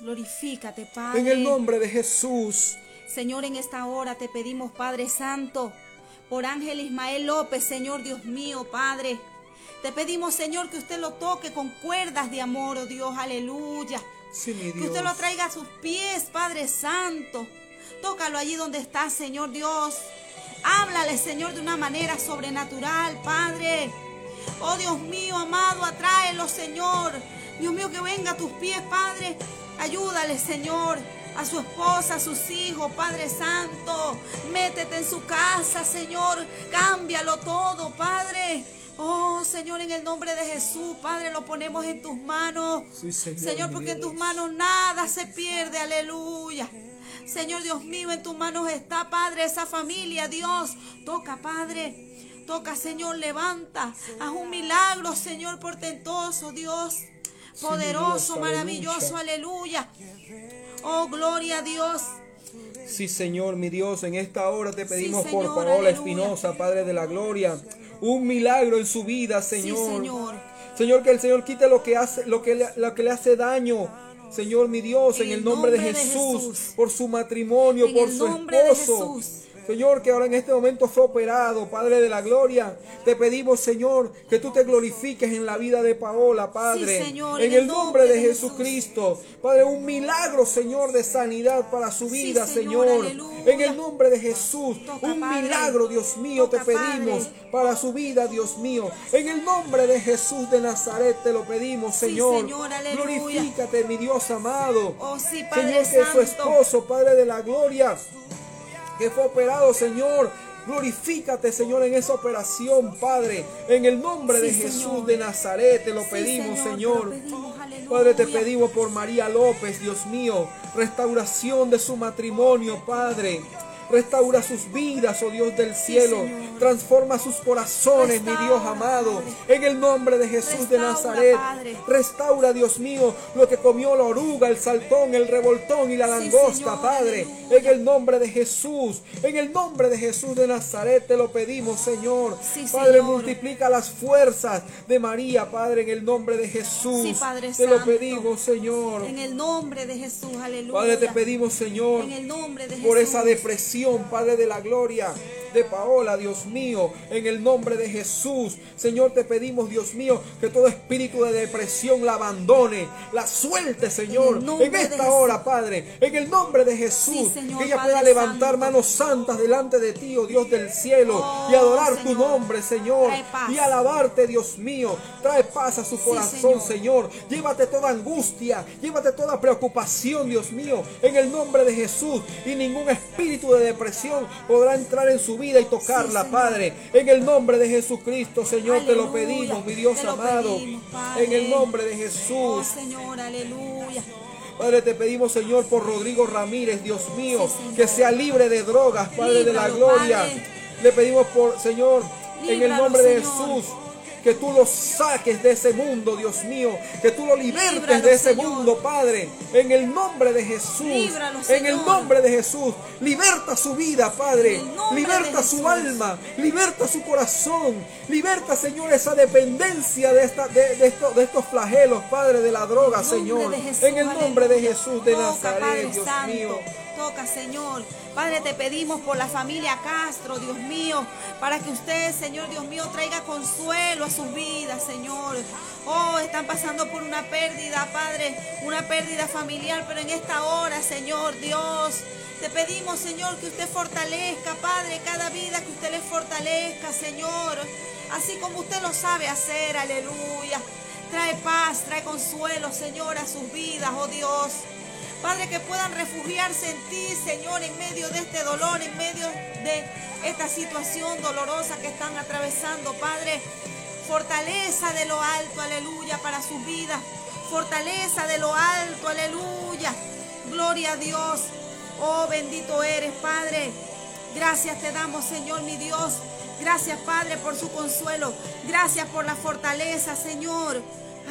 Glorifícate, Padre. En el nombre de Jesús. Señor, en esta hora te pedimos, Padre Santo, por Ángel Ismael López, Señor Dios mío, Padre. Te pedimos, Señor, que usted lo toque con cuerdas de amor, oh Dios, aleluya. Sí, mi Que usted lo traiga a sus pies, Padre Santo. Tócalo allí donde está, Señor Dios. Háblale, Señor, de una manera sobrenatural, Padre. Oh Dios mío, amado, atráelo, Señor. Dios mío, que venga a tus pies, Padre. Ayúdale, Señor. A su esposa, a sus hijos, Padre Santo. Métete en su casa, Señor. Cámbialo todo, Padre. Oh, Señor, en el nombre de Jesús, Padre, lo ponemos en tus manos. Sí, Señor, Señor, porque en tus manos nada se pierde, aleluya. Señor Dios mío, en tus manos está, Padre, esa familia, Dios. Toca, Padre. Toca, Señor, levanta. Haz un milagro, Señor, portentoso, Dios. Poderoso, maravilloso, aleluya. Oh, gloria a Dios. Sí, Señor, mi Dios, en esta hora te pedimos Sí, por Paola. Espinosa, Padre de la Gloria, un milagro en su vida, Señor. Sí, Señor. Señor, que el Señor quite lo que hace, lo que le, lo que le hace daño. Señor, mi Dios, en, el nombre, de, Jesús, por su matrimonio, En por su esposo. Señor, que ahora en este momento fue operado, Padre de la Gloria. Te pedimos, Señor, que tú te glorifiques en la vida de Paola, Padre. Sí, Señor, en el nombre de Jesucristo. Padre, un milagro, Señor, de sanidad para su Sí, vida, Señor. En el nombre de Jesús. Toca, un Padre. milagro, Dios mío, Toca, te pedimos Padre. para su vida, Dios mío. En el nombre de Jesús de Nazaret te lo pedimos, Sí, Señor. Señor. Glorifícate, mi Dios amado. Oh, sí, Padre Señor, que su esposo, Padre de la gloria, que fue operado, Señor. Glorifícate, Señor, en esa operación, Padre. En el nombre de Jesús Señor. de Nazaret te lo Sí, pedimos, Señor, te Señor. lo pedimos, aleluya. Padre, te pedimos por María López, Dios mío, restauración de su matrimonio, Padre. Restaura sus vidas, oh Dios del cielo. Transforma sus corazones, mi Dios amado. En el nombre de Jesús de Nazaret. Restaura, Dios mío, lo que comió la oruga, el saltón, el revoltón y la langosta, Padre. En el nombre de Jesús, en el nombre de Jesús de Nazaret te lo pedimos, Señor. Padre, multiplica las fuerzas de María, Padre, en el nombre de Jesús. Te lo pedimos, Señor. En el nombre de Jesús, aleluya. Padre, te pedimos, Señor, En el nombre de por esa depresión, Padre de la gloria de Paola, Dios mío, en el nombre de Jesús. Señor, te pedimos, Dios mío, que todo espíritu de depresión la abandone, la suelte, Señor, En esta hora, Padre, en el nombre de Jesús. Sí, Señor, que ella Padre pueda levantar Santo. manos santas delante de ti, oh Dios del cielo, Oh, y adorar tu nombre, Señor, y alabarte, Dios mío. Trae paz a su Sí, corazón, Señor. Señor. Llévate toda angustia, llévate toda preocupación, Dios mío, en el nombre de Jesús. Y ningún espíritu de depresión podrá entrar en su vida y tocarla, Sí. Padre. En el nombre de Jesucristo, Señor, te lo pedimos, mi Dios amado. pedimos, en el nombre de Oh, Jesús. Señor, aleluya. Padre, te pedimos, Señor, por Rodrigo Ramírez, Dios mío, Sí, que sea libre de drogas, Padre de la gloria. Padre. Le pedimos por, Señor, en el nombre de. Jesús, que tú lo saques de ese mundo, Dios mío, que tú lo libertes de ese Señor. mundo, Padre, en el nombre de Jesús. En el nombre de Jesús, liberta su vida, Padre. Liberta su alma, liberta su corazón, liberta, Señor, esa dependencia de, esta, de, de estos, de estos flagelos, Padre, de la droga, En Señor. Jesús, en el nombre de. Jesús de Nazaret, Dios mío. Señor. Padre, te pedimos por la familia Castro, Dios mío, para que usted, Señor, Dios mío, traiga consuelo a sus vidas, Señor. Oh, están pasando por una pérdida, Padre, una pérdida familiar, pero en esta hora, Señor, Dios, te pedimos, Señor, que usted fortalezca, Padre, cada vida que usted le fortalezca, Señor, así como usted lo sabe hacer, aleluya. Trae paz, trae consuelo, Señor, a sus vidas, oh Dios. Padre, que puedan refugiarse en ti, Señor, en medio de este dolor, en medio de esta situación dolorosa que están atravesando, Padre. Fortaleza de lo alto, aleluya, para sus vidas. Fortaleza de lo alto, aleluya. Gloria a Dios. Oh, bendito eres, Padre. Gracias te damos, Señor, mi Dios. Gracias, Padre, por su consuelo. Gracias por la fortaleza, Señor.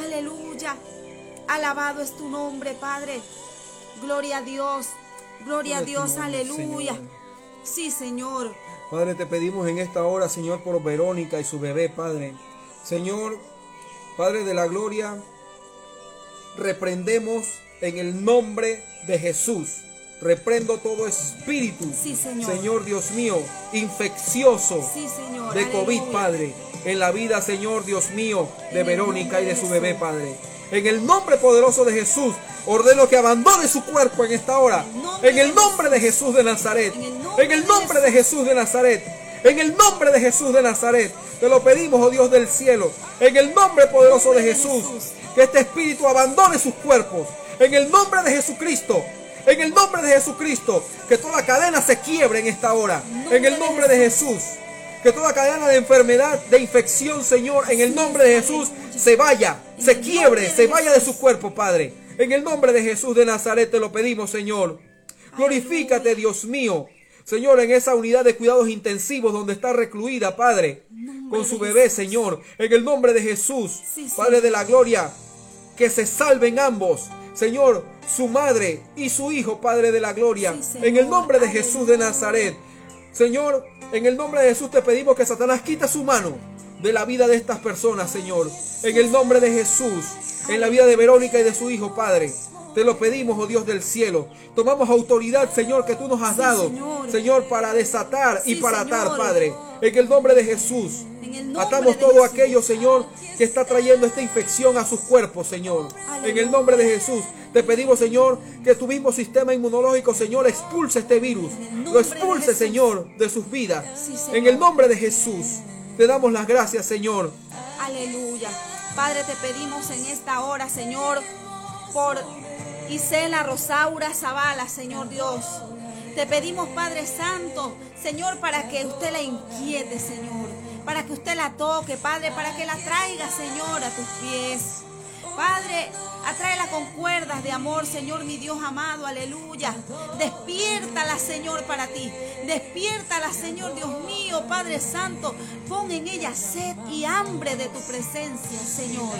Aleluya. Alabado es tu nombre, Padre. Gloria a Dios. Gloria a Dios. Aleluya. Señor. Sí, Señor. Padre, te pedimos en esta hora, Señor, por Verónica y su bebé, Padre. Señor, Padre de la gloria, reprendemos en el nombre de Jesús. Reprendo todo espíritu, Sí, Señor. Señor Dios mío, infeccioso Sí, Señor. de COVID. Padre, en la vida, Señor Dios mío, de En Verónica y de su bebé, Padre. En el nombre poderoso de Jesús, ordeno que abandone su cuerpo en esta hora. En el nombre de Jesús de Nazaret. En el nombre de Jesús de Nazaret. En el nombre de Jesús de Nazaret. Te lo pedimos, oh Dios del cielo. En el nombre poderoso de Jesús. Que este espíritu abandone sus cuerpos. En el nombre de Jesucristo. En el nombre de Jesucristo. Que toda cadena se quiebre en esta hora. En el nombre de Jesús. Que toda cadena de enfermedad, de infección, Señor, en el nombre de Jesús, se vaya, se quiebre, se vaya de su cuerpo, Padre. En el nombre de Jesús de Nazaret te lo pedimos, Señor. Glorifícate, Dios mío. Señor, en esa unidad de cuidados intensivos donde está recluida, Padre, con su bebé. Señor, en el nombre de Jesús, Padre de la gloria, que se salven ambos, Señor, su madre y su hijo, Padre de la gloria, en el nombre de Jesús de. Nazaret. Señor, en el nombre de Jesús te pedimos que Satanás quita su mano de la vida de estas personas, Señor. En el nombre de Jesús, en la vida de Verónica y de su hijo, Padre. Te lo pedimos, oh Dios del cielo. Tomamos autoridad, Señor, que tú nos has Sí, dado, Señor. Señor, para desatar y para atar. Padre. En el nombre de Jesús. Atamos todo aquello, Señor, que está trayendo esta infección a sus cuerpos, Señor. En el nombre de Jesús, te pedimos, Señor, que tu mismo sistema inmunológico, Señor, expulse este virus. Lo expulse. Señor, de sus vidas. En el nombre de Jesús, te damos las gracias, Señor. Aleluya. Padre, te pedimos en esta hora, Señor, por Isela Rosaura Zavala, Señor Dios. Te pedimos, Padre Santo, Señor, para que usted la inquiete, Señor. Para que usted la toque, Padre, para que la traiga, Señor, a tus pies. Padre, Atráela con cuerdas de amor, Señor, mi Dios amado, aleluya. Despiértala, Señor, para ti. Despiértala, Señor, Dios mío, Padre Santo. Pon en ella sed y hambre de tu presencia, Señor.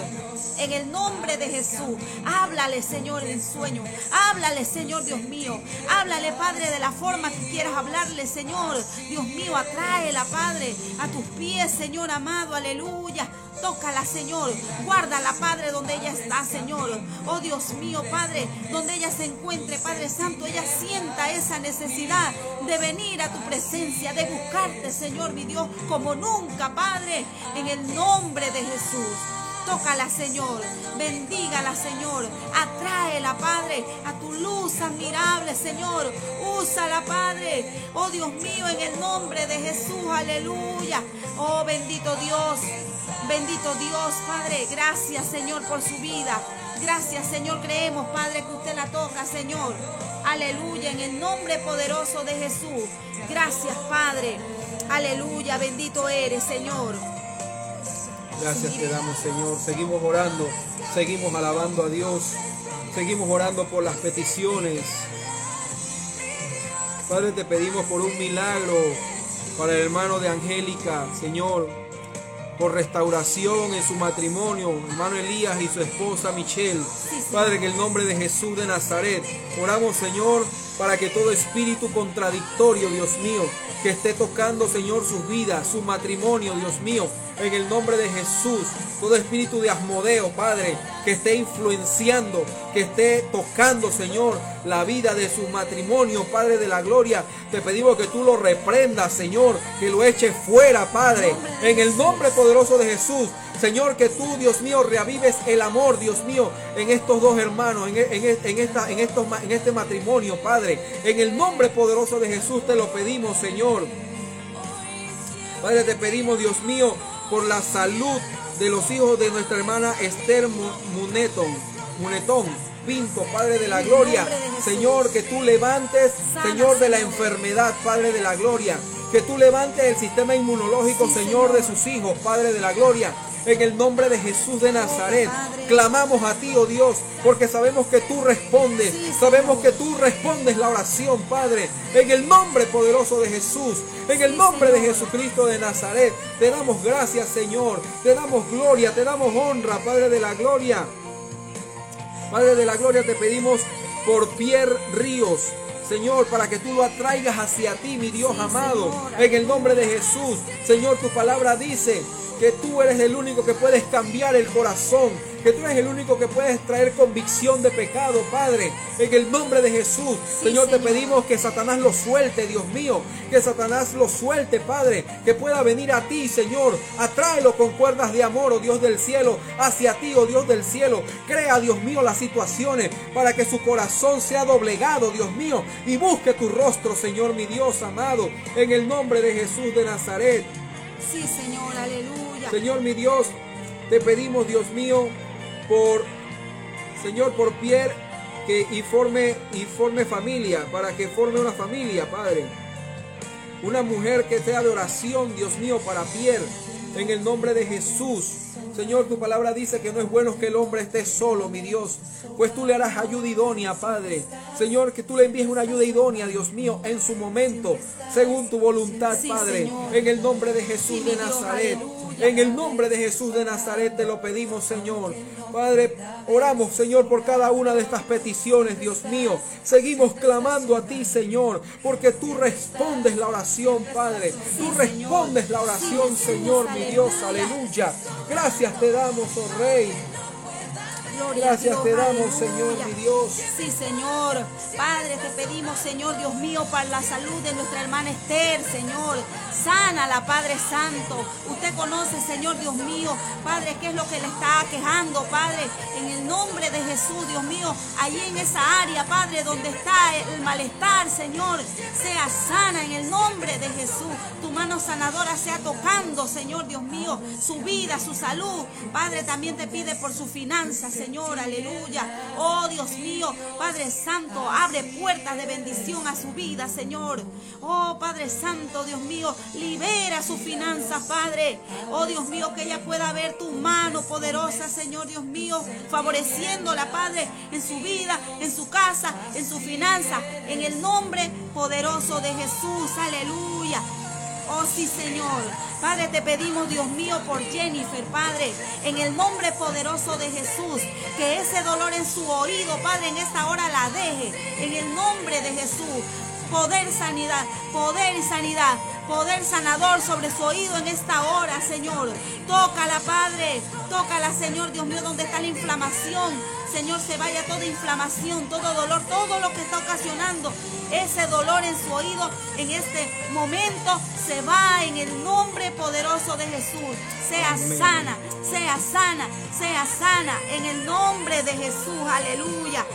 En el nombre de Jesús, háblale, Señor, en sueño. Háblale, Señor, Dios mío. Háblale, Padre, de la forma que quieras hablarle, Señor. Dios mío, atráela, Padre, a tus pies, Señor amado, aleluya. Tócala, Señor. Guárdala, Padre, donde ella está, Señor. Oh Dios mío, Padre, donde ella se encuentre, Padre Santo, ella sienta esa necesidad de venir a tu presencia, de buscarte, Señor, mi Dios, como nunca, Padre, en el nombre de Jesús. Tócala, Señor. Bendígala, Señor. Atráela, Padre, a tu luz admirable, Señor. Úsala, Padre. Oh Dios mío, en el nombre de Jesús. Aleluya. Oh bendito Dios. Bendito Dios, Padre. Gracias, Señor, por su vida. Gracias, Señor. Creemos, Padre, que usted la toca, Señor. Aleluya. En el nombre poderoso de Jesús. Gracias, Padre. Aleluya. Bendito eres, Señor. Gracias te damos, Señor. Seguimos orando, seguimos alabando a Dios, seguimos orando por las peticiones. Padre, te pedimos por un milagro para el hermano de Angélica, Señor, por restauración en su matrimonio, hermano Elías y su esposa Michelle. Padre, en el nombre de Jesús de Nazaret, oramos, Señor, para que todo espíritu contradictorio, Dios mío, que esté tocando, Señor, sus vidas, su matrimonio, Dios mío, en el nombre de Jesús. Todo espíritu de asmodeo, Padre, que esté influenciando, que esté tocando, Señor, la vida de su matrimonio, Padre de la gloria. Te pedimos que tú lo reprendas, Señor, que lo eche fuera, Padre, en el nombre poderoso de Jesús. Señor, que tú, Dios mío, reavives el amor, Dios mío, en estos dos hermanos, en, en, esta, en, estos, en este matrimonio, Padre. En el nombre poderoso de Jesús te lo pedimos, Señor. Padre, te pedimos, Dios mío, por la salud de los hijos de nuestra hermana Esther Munetón, Munetón Pinto, Padre de la Gloria. Señor, que tú levantes, Señor, de la enfermedad, Padre de la Gloria. Que tú levantes el sistema inmunológico, Señor, de sus hijos, Padre de la Gloria. En el nombre de Jesús de Nazaret, clamamos a ti, oh Dios, porque sabemos que tú respondes. Sabemos que tú respondes la oración, Padre. En el nombre poderoso de Jesús, en el nombre de Jesucristo de Nazaret, te damos gracias, Señor. Te damos gloria, te damos honra, Padre de la gloria. Padre de la gloria, te pedimos por Pierre Ríos. Señor, para que tú lo atraigas hacia ti, mi Dios amado, en el nombre de Jesús. Señor, tu palabra dice que tú eres el único que puedes cambiar el corazón, que tú eres el único que puedes traer convicción de pecado, Padre. En el nombre de Jesús, Señor, te pedimos que Satanás lo suelte, Dios mío, que Satanás lo suelte, Padre, que pueda venir a ti, Señor. Atráelo con cuerdas de amor, oh Dios del cielo, hacia ti, oh Dios del cielo. Crea, Dios mío, las situaciones para que su corazón sea doblegado, Dios mío, y busque tu rostro, Señor, mi Dios amado, en el nombre de Jesús de Nazaret. Sí, Señor, aleluya. Señor mi Dios, te pedimos, Dios mío, por, Señor, por Pierre, que y forme, y forme familia, para que forme una familia, Padre. Una mujer que sea de oración, Dios mío, para Pierre, en el nombre de Jesús. Señor, tu palabra dice que no es bueno que el hombre esté solo, mi Dios, pues tú le harás ayuda idónea, Padre. Señor, que tú le envíes una ayuda idónea, Dios mío, en su momento, según tu voluntad, Padre, en el nombre de Jesús de Nazaret. En el nombre de Jesús de Nazaret te lo pedimos, Señor. Padre, oramos, Señor, por cada una de estas peticiones, Dios mío. Seguimos clamando a ti, Señor, porque tú respondes la oración, Padre. Tú respondes la oración, Señor, mi Dios. Aleluya. Gracias te damos, oh Rey. Gracias te damos, Señor, mi Dios. Sí, Señor. Padre, te pedimos, Señor, Dios mío, para la salud de nuestra hermana Esther, Señor. Sana la Padre Santo. Usted conoce, Señor, Dios mío, Padre, qué es lo que le está quejando, Padre. En el nombre de Jesús, Dios mío, allí en esa área, Padre, donde está el malestar, Señor, sea sana en el nombre de Jesús. Tu mano sanadora sea tocando, Señor, Dios mío, su vida, su salud. Padre, también te pide por su finanzas, Señor, aleluya. Oh Dios mío, Padre Santo, abre puertas de bendición a su vida, Señor. Oh Padre Santo, Dios mío, Libera sus finanzas, Padre. Oh Dios mío, que ella pueda ver tu mano poderosa, Señor Dios mío, favoreciéndola, Padre, en su vida, en su casa, en su finanza, en el nombre poderoso de Jesús. Aleluya. Oh sí, Señor. Padre, te pedimos, Dios mío, por Jennifer, Padre, en el nombre poderoso de Jesús, que ese dolor en su oído, Padre, en esta hora la deje, en el nombre de Jesús. Poder sanidad, poder y sanidad, poder sanador sobre su oído en esta hora, Señor. Tócala, Padre, tócala, Señor, Dios mío, donde está la inflamación. Señor, se vaya toda inflamación, todo dolor, todo lo que está ocasionando ese dolor en su oído en este momento se va en el nombre poderoso de Jesús. Sea sana, sea sana, sea sana en el nombre de Jesús. Aleluya.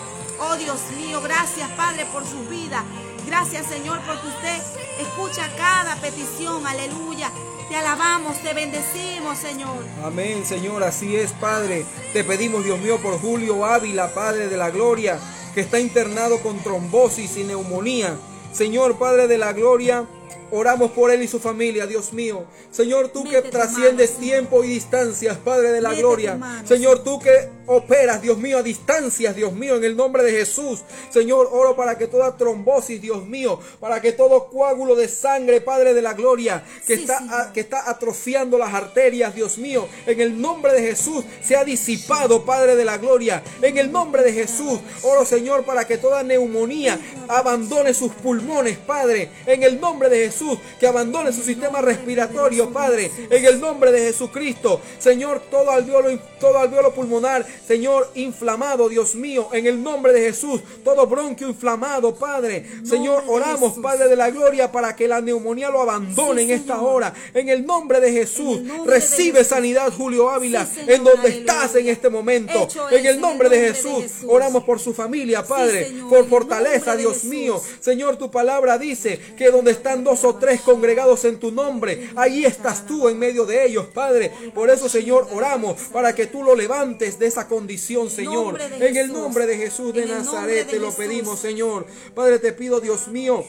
Oh Dios mío, gracias Padre por su vida. Gracias Señor porque usted escucha cada petición. Aleluya. Te alabamos, te bendecimos, Señor. Amén, Señor, así es, Padre. Te pedimos, Dios mío, por Julio Ávila, Padre de la Gloria, que está internado con trombosis y neumonía. Señor, Padre de la Gloria, Oramos por él y su familia, Dios mío. Señor, tú que trasciendes tiempo y distancias, Padre de la gloria. Señor, tú que operas, Dios mío, a distancias, Dios mío, en el nombre de Jesús. Señor, oro para que toda trombosis, Dios mío, para que todo coágulo de sangre, Padre de la gloria, que, está, que está atrofiando las arterias, Dios mío, en el nombre de Jesús, sea disipado, Padre de la gloria. En el nombre de Jesús, oro, Señor, para que toda neumonía abandone sus pulmones, Padre, en el nombre de Jesús que abandone su sistema respiratorio, Padre, en el nombre de Jesucristo. Señor, todo alveolo, todo alveolo pulmonar, Señor, inflamado, Dios mío, en el nombre de Jesús, todo bronquio inflamado, Padre. Señor, oramos, Padre de la gloria, para que la neumonía lo abandone en esta hora. En el nombre de Jesús, recibe sanidad, Julio Ávila, en donde estás en este momento. En el nombre de Jesús, oramos por su familia, Padre, por fortaleza, Dios mío. Señor, tu palabra dice que donde están dos o tres congregados en tu nombre, ahí estás tú en medio de ellos, Padre. Por eso, Señor, oramos para que tú lo levantes de esa condición, Señor. En el nombre de Jesús de Nazaret te lo pedimos, Señor. Padre, te pido, Dios mío.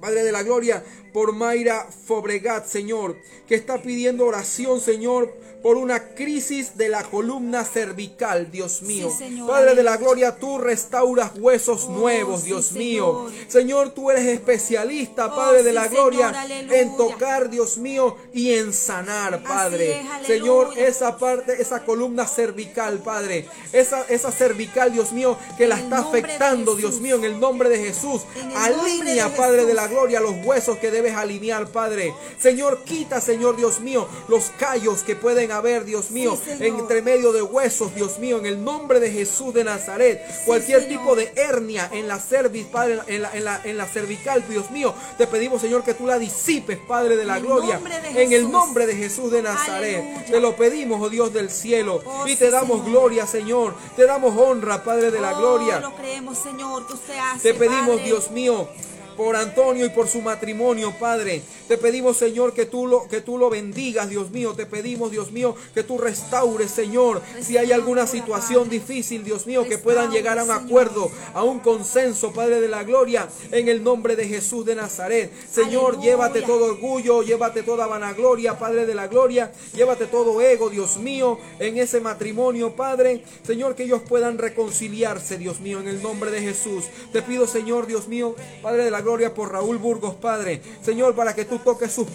Padre de la Gloria, por Mayra Fobregat, Señor, que está pidiendo oración, Señor, por una crisis de la columna cervical, Dios mío. Padre de la gloria, tú restauras huesos oh, nuevos, Dios mío. Señor. tú eres especialista, oh, Padre de la gloria, en tocar, Dios mío, y en sanar, Padre. señor, esa parte, esa columna cervical, Padre. Esa, esa cervical, Dios mío, que la está afectando, Dios mío, en el nombre de Jesús. Alinea, Padre de la gloria, los huesos que debes alinear, Padre. Señor, quita, Señor Dios mío, los callos que pueden a ver, Dios mío, entre medio de huesos, Dios mío, en el nombre de Jesús de Nazaret. Cualquier tipo de hernia en la cerviz, Padre, en la, en, la, en la cervical, Dios mío, te pedimos, Señor, que tú la disipes, Padre de la gloria, en el nombre de Jesús de Nazaret. Te lo pedimos, oh Dios del cielo, oh, y te damos gloria, Señor. Te damos honra, Padre de la oh, gloria. Lo creemos, Señor, que usted hace, Te pedimos, Dios mío, por Antonio y por su matrimonio, Padre. Te pedimos, Señor, que tú lo, que tú lo bendigas, Dios mío. Te pedimos, Dios mío, que tú restaures, Señor. Si hay alguna situación difícil, Dios mío, que puedan llegar a un acuerdo, a un consenso, Padre de la gloria, en el nombre de Jesús de Nazaret. Señor, llévate todo orgullo, llévate toda vanagloria, Padre de la gloria. Llévate todo ego, Dios mío, en ese matrimonio, Padre. Señor, que ellos puedan reconciliarse, Dios mío, en el nombre de Jesús. Te pido, Señor, Dios mío, Padre de la gloria gloria por Raúl Burgos, Padre. Señor, para que tú toques sus,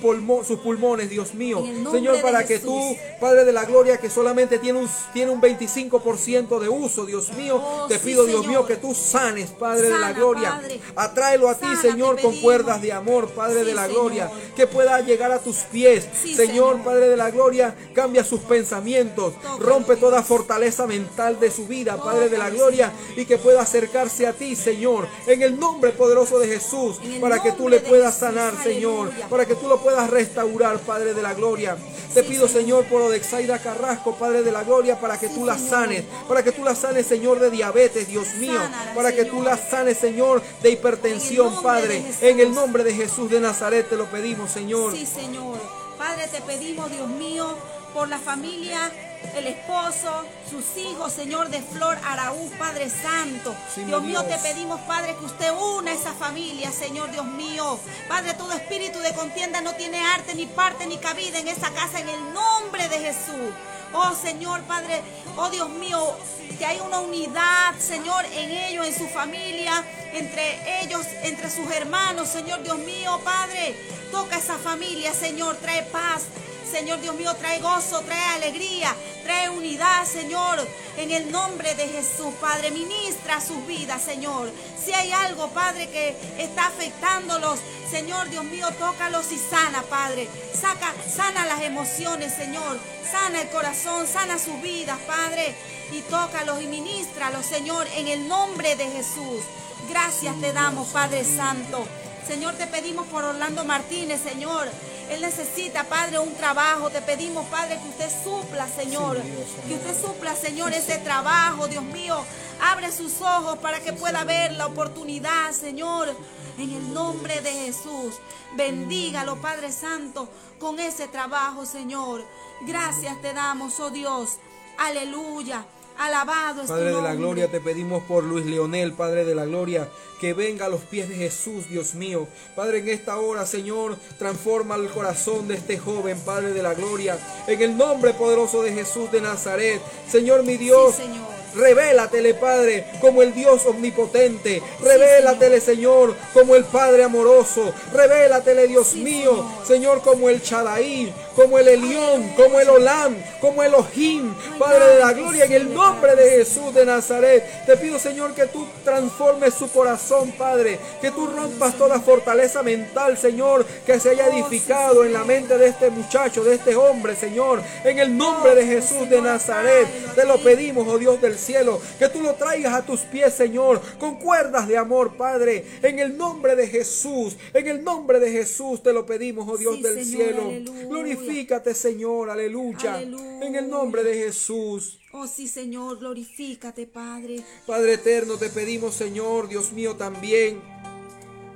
sus pulmones, Dios mío. Señor, para que tú, Padre de la gloria, que solamente tiene un, tiene un 25% de uso, Dios mío, oh, te pido, Dios mío, que tú sanes, Padre de la gloria. Atráelo a ti, Señor, con cuerdas de amor, Padre de la gloria. Que pueda llegar a tus pies. Señor, Padre de la gloria, cambia sus pensamientos. Rompe toda fortaleza mental de su vida, Padre de la gloria. Y que pueda acercarse a ti, Señor. En el nombre poderoso de Jesús para que tú le puedas sanar, Señor, para que tú lo puedas restaurar, Padre de la gloria. Te pido, Señor, por Odexaida Carrasco, Padre de la gloria, para que tú la sanes, para que tú la sanes, Señor, de diabetes, Dios mío, para que tú la sanes, Señor, de hipertensión, Padre. En el nombre de Jesús de Nazaret te lo pedimos, Señor. Sí, Señor. Padre, te pedimos, Dios mío, por la familia el esposo, sus hijos, Señor, de Flor Araúz, Padre Santo. Sí, Dios mío, Dios. te pedimos, Padre, que usted una esa familia, Señor Dios mío. Padre, todo espíritu de contienda no tiene arte, ni parte, ni cabida en esa casa, en el nombre de Jesús. Oh Señor, Padre, oh Dios mío, que hay una unidad, Señor, en ellos, en su familia, entre ellos, entre sus hermanos, Señor Dios mío, Padre. Toca esa familia, Señor, trae paz. Señor Dios mío, trae gozo, trae alegría, trae unidad, Señor. En el nombre de Jesús, Padre, ministra sus vidas, Señor. Si hay algo, Padre, que está afectándolos, Señor Dios mío, tócalos y sana, Padre. Saca, sana las emociones, Señor. Sana el corazón, sana sus vidas, Padre. Y tócalos y ministralos, Señor, en el nombre de Jesús. Gracias te damos, Padre Santo. Señor, te pedimos por Orlando Martínez, Señor. Él necesita, Padre, un trabajo. Te pedimos, Padre, que usted supla, Señor. Sí, Dios, que usted supla, Señor, ese trabajo, Dios mío. Abre sus ojos para que pueda ver la oportunidad, Señor. En el nombre de Jesús. Bendígalo, Padre Santo, con ese trabajo, Señor. Gracias te damos, oh Dios. Aleluya. Alabado es tu Padre de la gloria, te pedimos por Luis Leonel, Padre de la gloria, que venga a los pies de Jesús, Dios mío. Padre, en esta hora, Señor, transforma el corazón de este joven, Padre de la gloria, en el nombre poderoso de Jesús de Nazaret. Señor, mi Dios, Sí, Señor. Revélatele, Padre, como el Dios omnipotente. Revélatele, Señor, como el Padre amoroso. Revélatele, Dios Sí, mío, Señor. Señor, como el Chadaí, como el Elión, como el Olam, como el Ojim, Padre de la gloria, en el nombre de Jesús de Nazaret. Te pido, Señor, que tú transformes su corazón, Padre, que tú rompas toda fortaleza mental, Señor, que se haya edificado en la mente de este muchacho, de este hombre, Señor, en el nombre de Jesús de Nazaret. Te lo pedimos, oh Dios del cielo, que tú lo traigas a tus pies, Señor, con cuerdas de amor, Padre, en el nombre de Jesús, en el nombre de Jesús te lo pedimos, oh Dios Sí, del Señor, cielo. aleluya. Glorifícate, Señor, aleluya, Aleluya. en el nombre de Jesús. Oh sí, Señor, glorifícate, Padre. Padre eterno, te pedimos, Señor, Dios mío, también,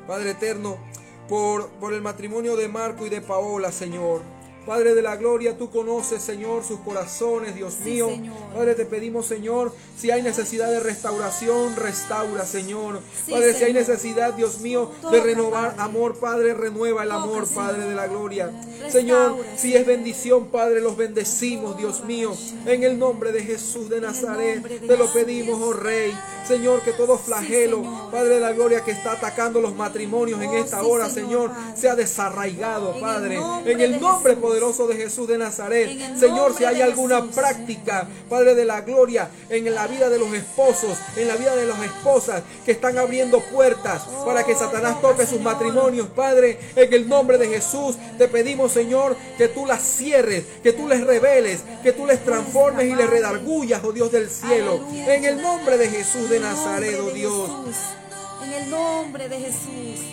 Padre eterno, por, por el matrimonio de Marco y de Paola, Señor. Padre de la gloria, tú conoces, Señor, sus corazones, Dios Sí, mío. Señor. Padre, te pedimos, Señor, si hay necesidad de restauración, restaura, Señor. Sí, Padre, si hay necesidad, Dios mío, de renovar Padre. amor, Padre, renueva el Toca, amor, Señor. Padre de la gloria. Restaura, Señor, si es bendición, Padre, los bendecimos, Dios mío. En el nombre de Jesús de Nazaret, de te lo pedimos, oh Rey. Señor, que todo flagelo. Padre de la gloria, que está atacando los matrimonios en Oh, esta hora, Señor, Padre. sea desarraigado, Padre. En el nombre Jesús. Poderoso de Jesús de Nazaret. Señor, si hay alguna Jesús. práctica, Padre de la gloria, en la vida de los esposos, en la vida de las esposas, que están abriendo puertas Oh, para que Satanás toca, toque sus matrimonios, Padre, en el nombre de Jesús, te pedimos, Señor, que tú las cierres, que tú les reveles, que tú les transformes y les redargullas, oh Dios del cielo. En el nombre de Jesús de Nazaret, oh Dios. En el nombre de Jesús.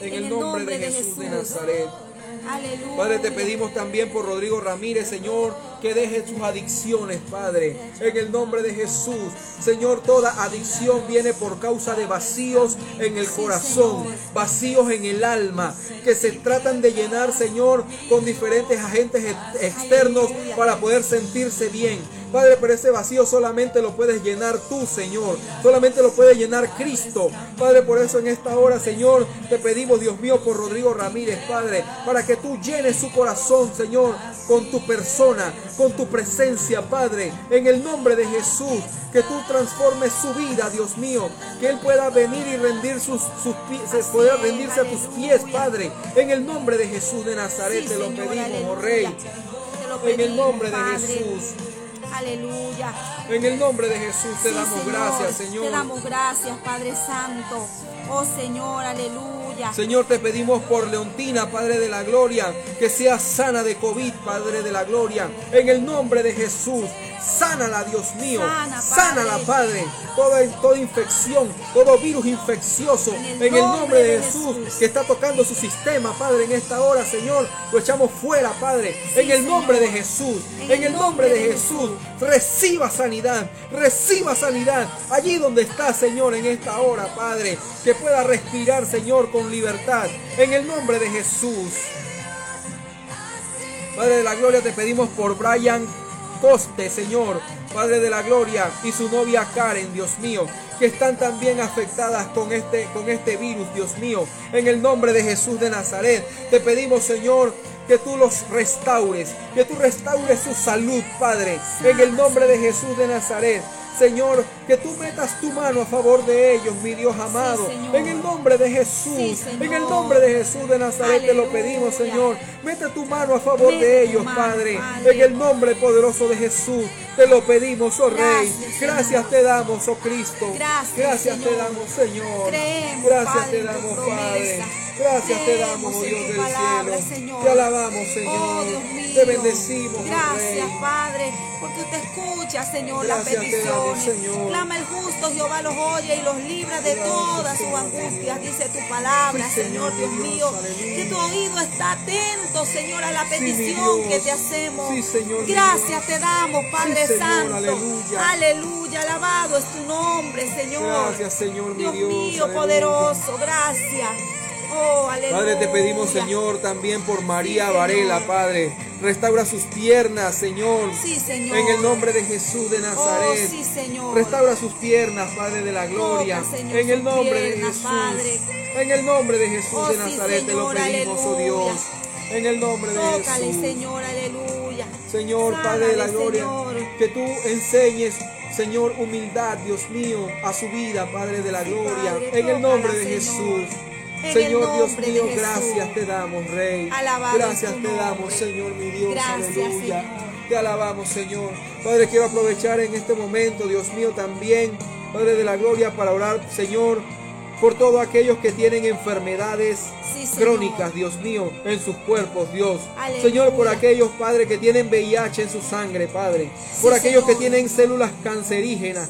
En el nombre de Jesús de Nazaret. Aleluya. Padre, te pedimos también por Rodrigo Ramírez, Señor, que deje sus adicciones, Padre, en el nombre de Jesús. Señor, toda adicción viene por causa de vacíos en el corazón, vacíos en el alma, que se tratan de llenar, Señor, con diferentes agentes ex- externos para poder sentirse bien. Padre, pero ese vacío solamente lo puedes llenar tú, Señor. Solamente lo puede llenar Cristo. Padre, por eso en esta hora, Señor, te pedimos, Dios mío, por Rodrigo Ramírez, Padre, para que tú llenes su corazón, Señor, con tu persona, con tu presencia, Padre, en el nombre de Jesús. Que tú transformes su vida, Dios mío. Que Él pueda venir y rendir sus, sus pies, pueda rendirse a tus pies, Padre. En el nombre de Jesús de Nazaret Sí, te lo pedimos, oh. Rey. En el nombre de. Jesús. Aleluya. En el nombre de Jesús te Sí, damos Señor. gracias, Te Señor. damos gracias, Padre Santo. Oh Señor, aleluya. Señor, te pedimos por Leontina, Padre de la Gloria, que sea sana de COVID, Padre de la Gloria. En el nombre de Jesús, sánala, Dios mío. Sana. Sánala, Padre. Toda, toda infección, todo virus infeccioso, En en el nombre de Jesús, Jesús. que está tocando su sistema, Padre, en esta hora, Señor. Lo echamos fuera, Padre. en el Señor. nombre de Jesús. En, el nombre de Jesús. Reciba sanidad. Reciba sanidad. Allí donde está, Señor, en esta hora, Padre. Que pueda respirar, Señor, con libertad. En el nombre de Jesús. Padre de la gloria, te pedimos por Brian Coste, Señor, Padre de la Gloria, y su novia Karen, Dios mío, que están también afectadas con este, con este virus, Dios mío. En el nombre de Jesús de Nazaret, te pedimos, Señor, que tú los restaures, que tú restaures su salud, Padre, en el nombre de Jesús de Nazaret. Señor, que tú metas tu mano a favor de ellos, mi Dios amado. En el nombre de Jesús, Sí, en el nombre de Jesús de Nazaret te lo pedimos, Señor. Mete tu mano a favor Mete de ellos, mano, Padre. En el nombre poderoso de Jesús te lo pedimos, oh Rey. Gracias, te damos, oh Cristo. Gracias, Gracias te damos, Señor. Creemos, Gracias Padre, te damos. Padre. Gracias te damos, oh Dios del palabra, cielo. Señor. Te alabamos, Oh, Señor. Mío. Te bendecimos, oh Gracias, Rey. Padre, porque usted escucha, Señor, Gracias te damos, Clama el justo, Jehová los oye y los libra de todas sus angustias, dice tu palabra, Señor, Dios mío. Que tu oído está atento, Señor, a la petición que te hacemos. Gracias te damos, Padre Santo. aleluya. Alabado es tu nombre, Señor. Gracias, Señor, mi Dios mío, poderoso, gracias. Oh. Padre, te pedimos, Señor, también por María Varela, Padre. Restaura sus piernas, Señor. Sí, Señor. En el nombre de Jesús de Nazaret. Oh, sí, Señor. Restaura sus piernas, Padre de la gloria. Toca, Señor, en el nombre de piernas, Jesús. Padre. En el nombre de Jesús Oh, de sí, Nazaret te lo Señor, pedimos, oh aleluya. Dios. En el nombre de Tócale, Jesús. Señor, aleluya. Señor, Padre de la Sánale, gloria, Señor. que tú enseñes, Señor, humildad, Dios mío, a su vida, Padre de la gloria, Padre, en el nombre de Señor. Jesús. En Señor Dios mío, gracias te damos, Rey. Alabado gracias te damos. Señor, mi Dios, Gracias, aleluya. Señor. Te alabamos, Señor. Padre, quiero aprovechar en este momento, Dios mío, también, Padre de la gloria, para orar, Señor, por todos aquellos que tienen enfermedades Sí, crónicas, Dios mío, en sus cuerpos, Dios. Aleluya. Señor, por aquellos, Padre, que tienen VIH en su sangre, Padre. Por Sí, aquellos que tienen células cancerígenas,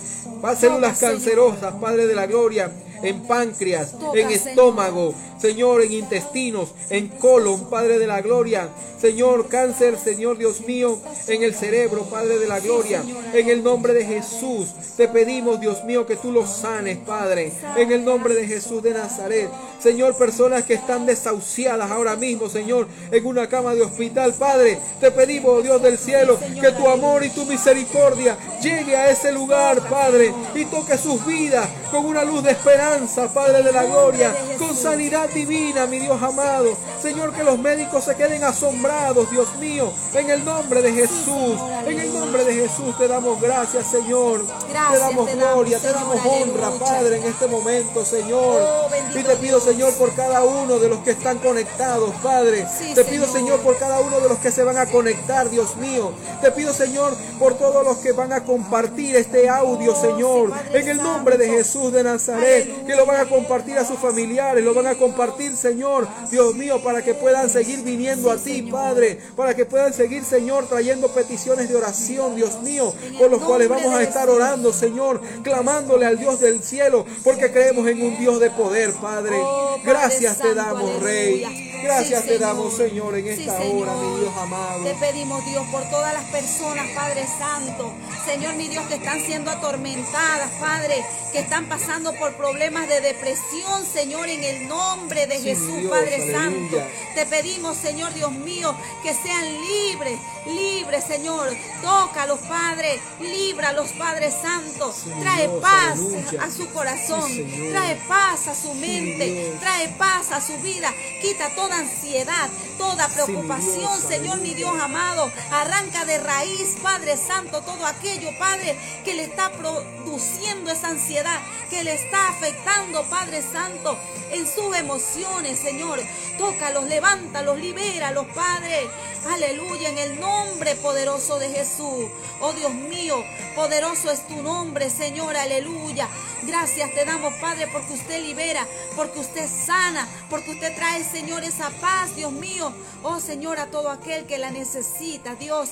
células cancerosas, Padre de la gloria, en páncreas, en estómago, Señor, en intestinos, en colon, Padre de la gloria. Señor, cáncer, Señor Dios mío, en el cerebro, Padre de la gloria. En el nombre de Jesús, te pedimos, Dios mío, que tú los sanes, Padre. En el nombre de Jesús de Nazaret. Señor, personas que están desahuciadas ahora mismo, Señor, en una cama de hospital, Padre. Te pedimos, oh Dios del cielo, que tu amor y tu misericordia llegue a ese lugar, Padre, y toque sus vidas con una luz de esperanza, Padre de la gloria, con sanidad divina, mi Dios amado. Señor, que los médicos se queden asombrados, Dios mío, en el nombre de Jesús. En el nombre de Jesús te damos gracias, Señor. Te damos te damos, gloria, te damos honra, aleluya. Padre, en este momento, Señor. Oh, Y te pido, Dios. Señor, por cada uno de los que están conectados, Padre. Sí, te pido, Señor. Señor, por cada uno de los que se van a conectar, Dios mío. Te pido, Señor, por todos los que van a compartir este audio, Oh, Señor. en el nombre de. Jesús de Nazaret. Que lo van a compartir a sus familiares, lo van a compartir, Señor. Dios mío, para que puedan seguir viniendo a ti. Padre. Para que puedan seguir, Señor, trayendo peticiones de oración, Dios mío. Por los cuales vamos a estar orando, Señor. Clamándole al Dios del cielo. Porque creemos en un Dios de poder, Padre. Oh, Gracias te damos. Rey. Gracias Sí, te damos, Señor, en esta hora, mi Dios amado. Te pedimos, Dios, por todas las personas, Padre Santo. Señor, mi Dios, que están siendo atormentadas, Padre, que están pasando por problemas de depresión, Señor, en el nombre de Sí, Jesús, Dios, Padre aleluya. Santo. Te pedimos, Señor Dios mío, que sean libres, libres, Señor. Tócalos, Padre, líbralos, Padre Santo. Sí, Trae Dios, paz aleluya. a su corazón, Sí, trae paz a su mente, trae paz a su vida, quita toda ansiedad, toda preocupación, Dios, Señor mi. Dios amado. Arranca de raíz, Padre Santo, todo aquello, Padre, que le está produciendo esa ansiedad, que le está afectando, Padre Santo, en sus emociones, Señor. Tócalos, levántalos, libéralos, Padre. Aleluya, en el nombre poderoso de Jesús. Oh Dios mío, poderoso es tu nombre, Señor, aleluya. Gracias te damos, Padre, porque usted libera, porque usted sana, porque usted trae, Señor, esa paz, Dios mío. Oh Señor, a todo aquel que la necesita, Dios.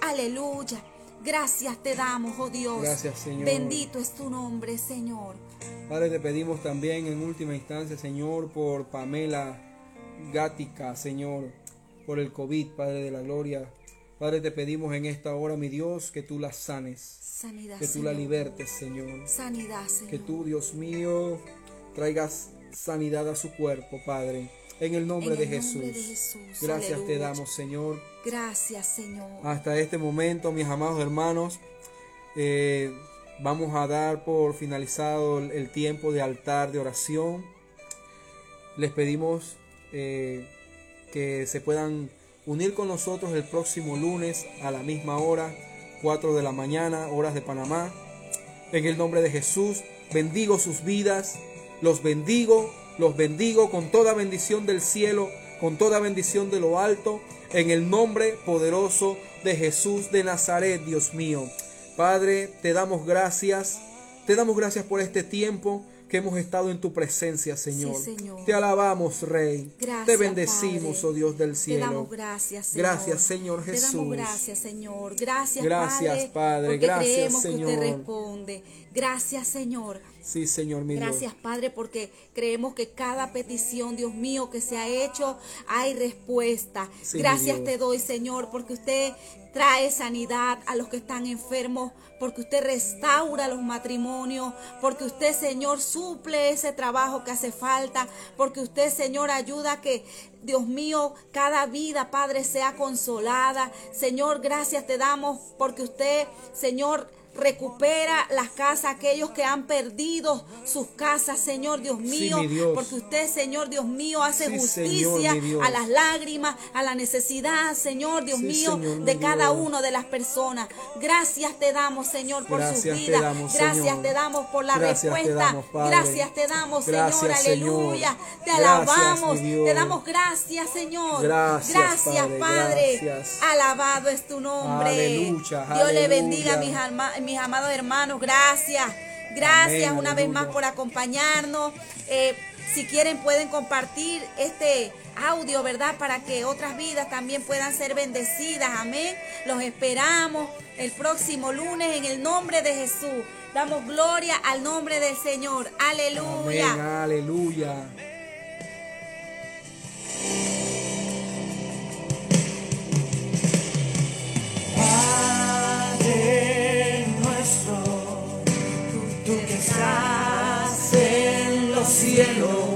Aleluya. Gracias te damos, oh Dios. Gracias, Señor. Bendito es tu nombre, Señor. Padre, te pedimos también en última instancia, Señor, por Pamela Gática, Señor, por el COVID, Padre de la Gloria. Padre, te pedimos en esta hora, mi Dios, que tú la sanes, Sanidad, que tú la libertes, Señor. Sanidad, Señor. Que tú, Dios mío, traigas sanidad a su cuerpo, Padre. En el nombre, En de, Jesús. nombre de Jesús. Gracias te damos, Señor. Gracias, Señor. Hasta este momento, mis amados hermanos, eh, vamos a dar por finalizado el, tiempo de altar de oración. Les pedimos eh, que se puedan unir con nosotros el próximo lunes a la misma hora, 4 de la mañana, horas de Panamá. En el nombre de Jesús, bendigo sus vidas, los bendigo, los bendigo con toda bendición del cielo, con toda bendición de lo alto, en el nombre poderoso de Jesús de Nazaret, Dios mío. Padre, te damos gracias, te damos gracias por este tiempo que hemos estado en tu presencia, Señor. Señor. Te alabamos, Rey. Gracias, te bendecimos, Padre. oh Dios del Te cielo. damos gracias, Señor. Gracias, Señor Te Jesús. damos gracias, Señor. Gracias, Gracias, Padre. Padre. Porque Gracias, creemos que Señor. usted responde. Gracias, Señor. Sí, Señor, mi Dios. Gracias, Padre, porque creemos que cada petición, Dios mío, que se ha hecho, hay respuesta. Sí, Gracias te doy, Señor, porque usted trae sanidad a los que están enfermos, porque usted restaura los matrimonios, porque usted, Señor, suple ese trabajo que hace falta, porque usted, Señor, ayuda a que, Dios mío, cada vida, Padre, sea consolada. Señor, gracias te damos porque usted, Señor, recupera las casas, aquellos que han perdido sus casas, Señor Dios mío, Dios. porque usted, Señor Dios mío, hace Sí, justicia Señor, a las lágrimas, a la necesidad, Señor Dios Sí, mío, Señor, de cada uno de las personas. Gracias te damos, Señor, por Gracias sus vidas. damos, Gracias Señor. te damos por la Gracias respuesta. damos. Gracias te damos, Señor, Gracias, Señor. aleluya. Te alabamos, te damos gracias, Señor. Gracias, Padre. Alabado es tu nombre. Aleluya, Dios le bendiga, mis, alma- mis amados hermanos, gracias. Gracias una vez más por acompañarnos. Eh, si quieren pueden compartir este audio, ¿verdad? Para que otras vidas también puedan ser bendecidas. Amén. Los esperamos el próximo lunes en el nombre de Jesús. Damos gloria al nombre del Señor. Aleluya. Aleluya. Ah. cielo.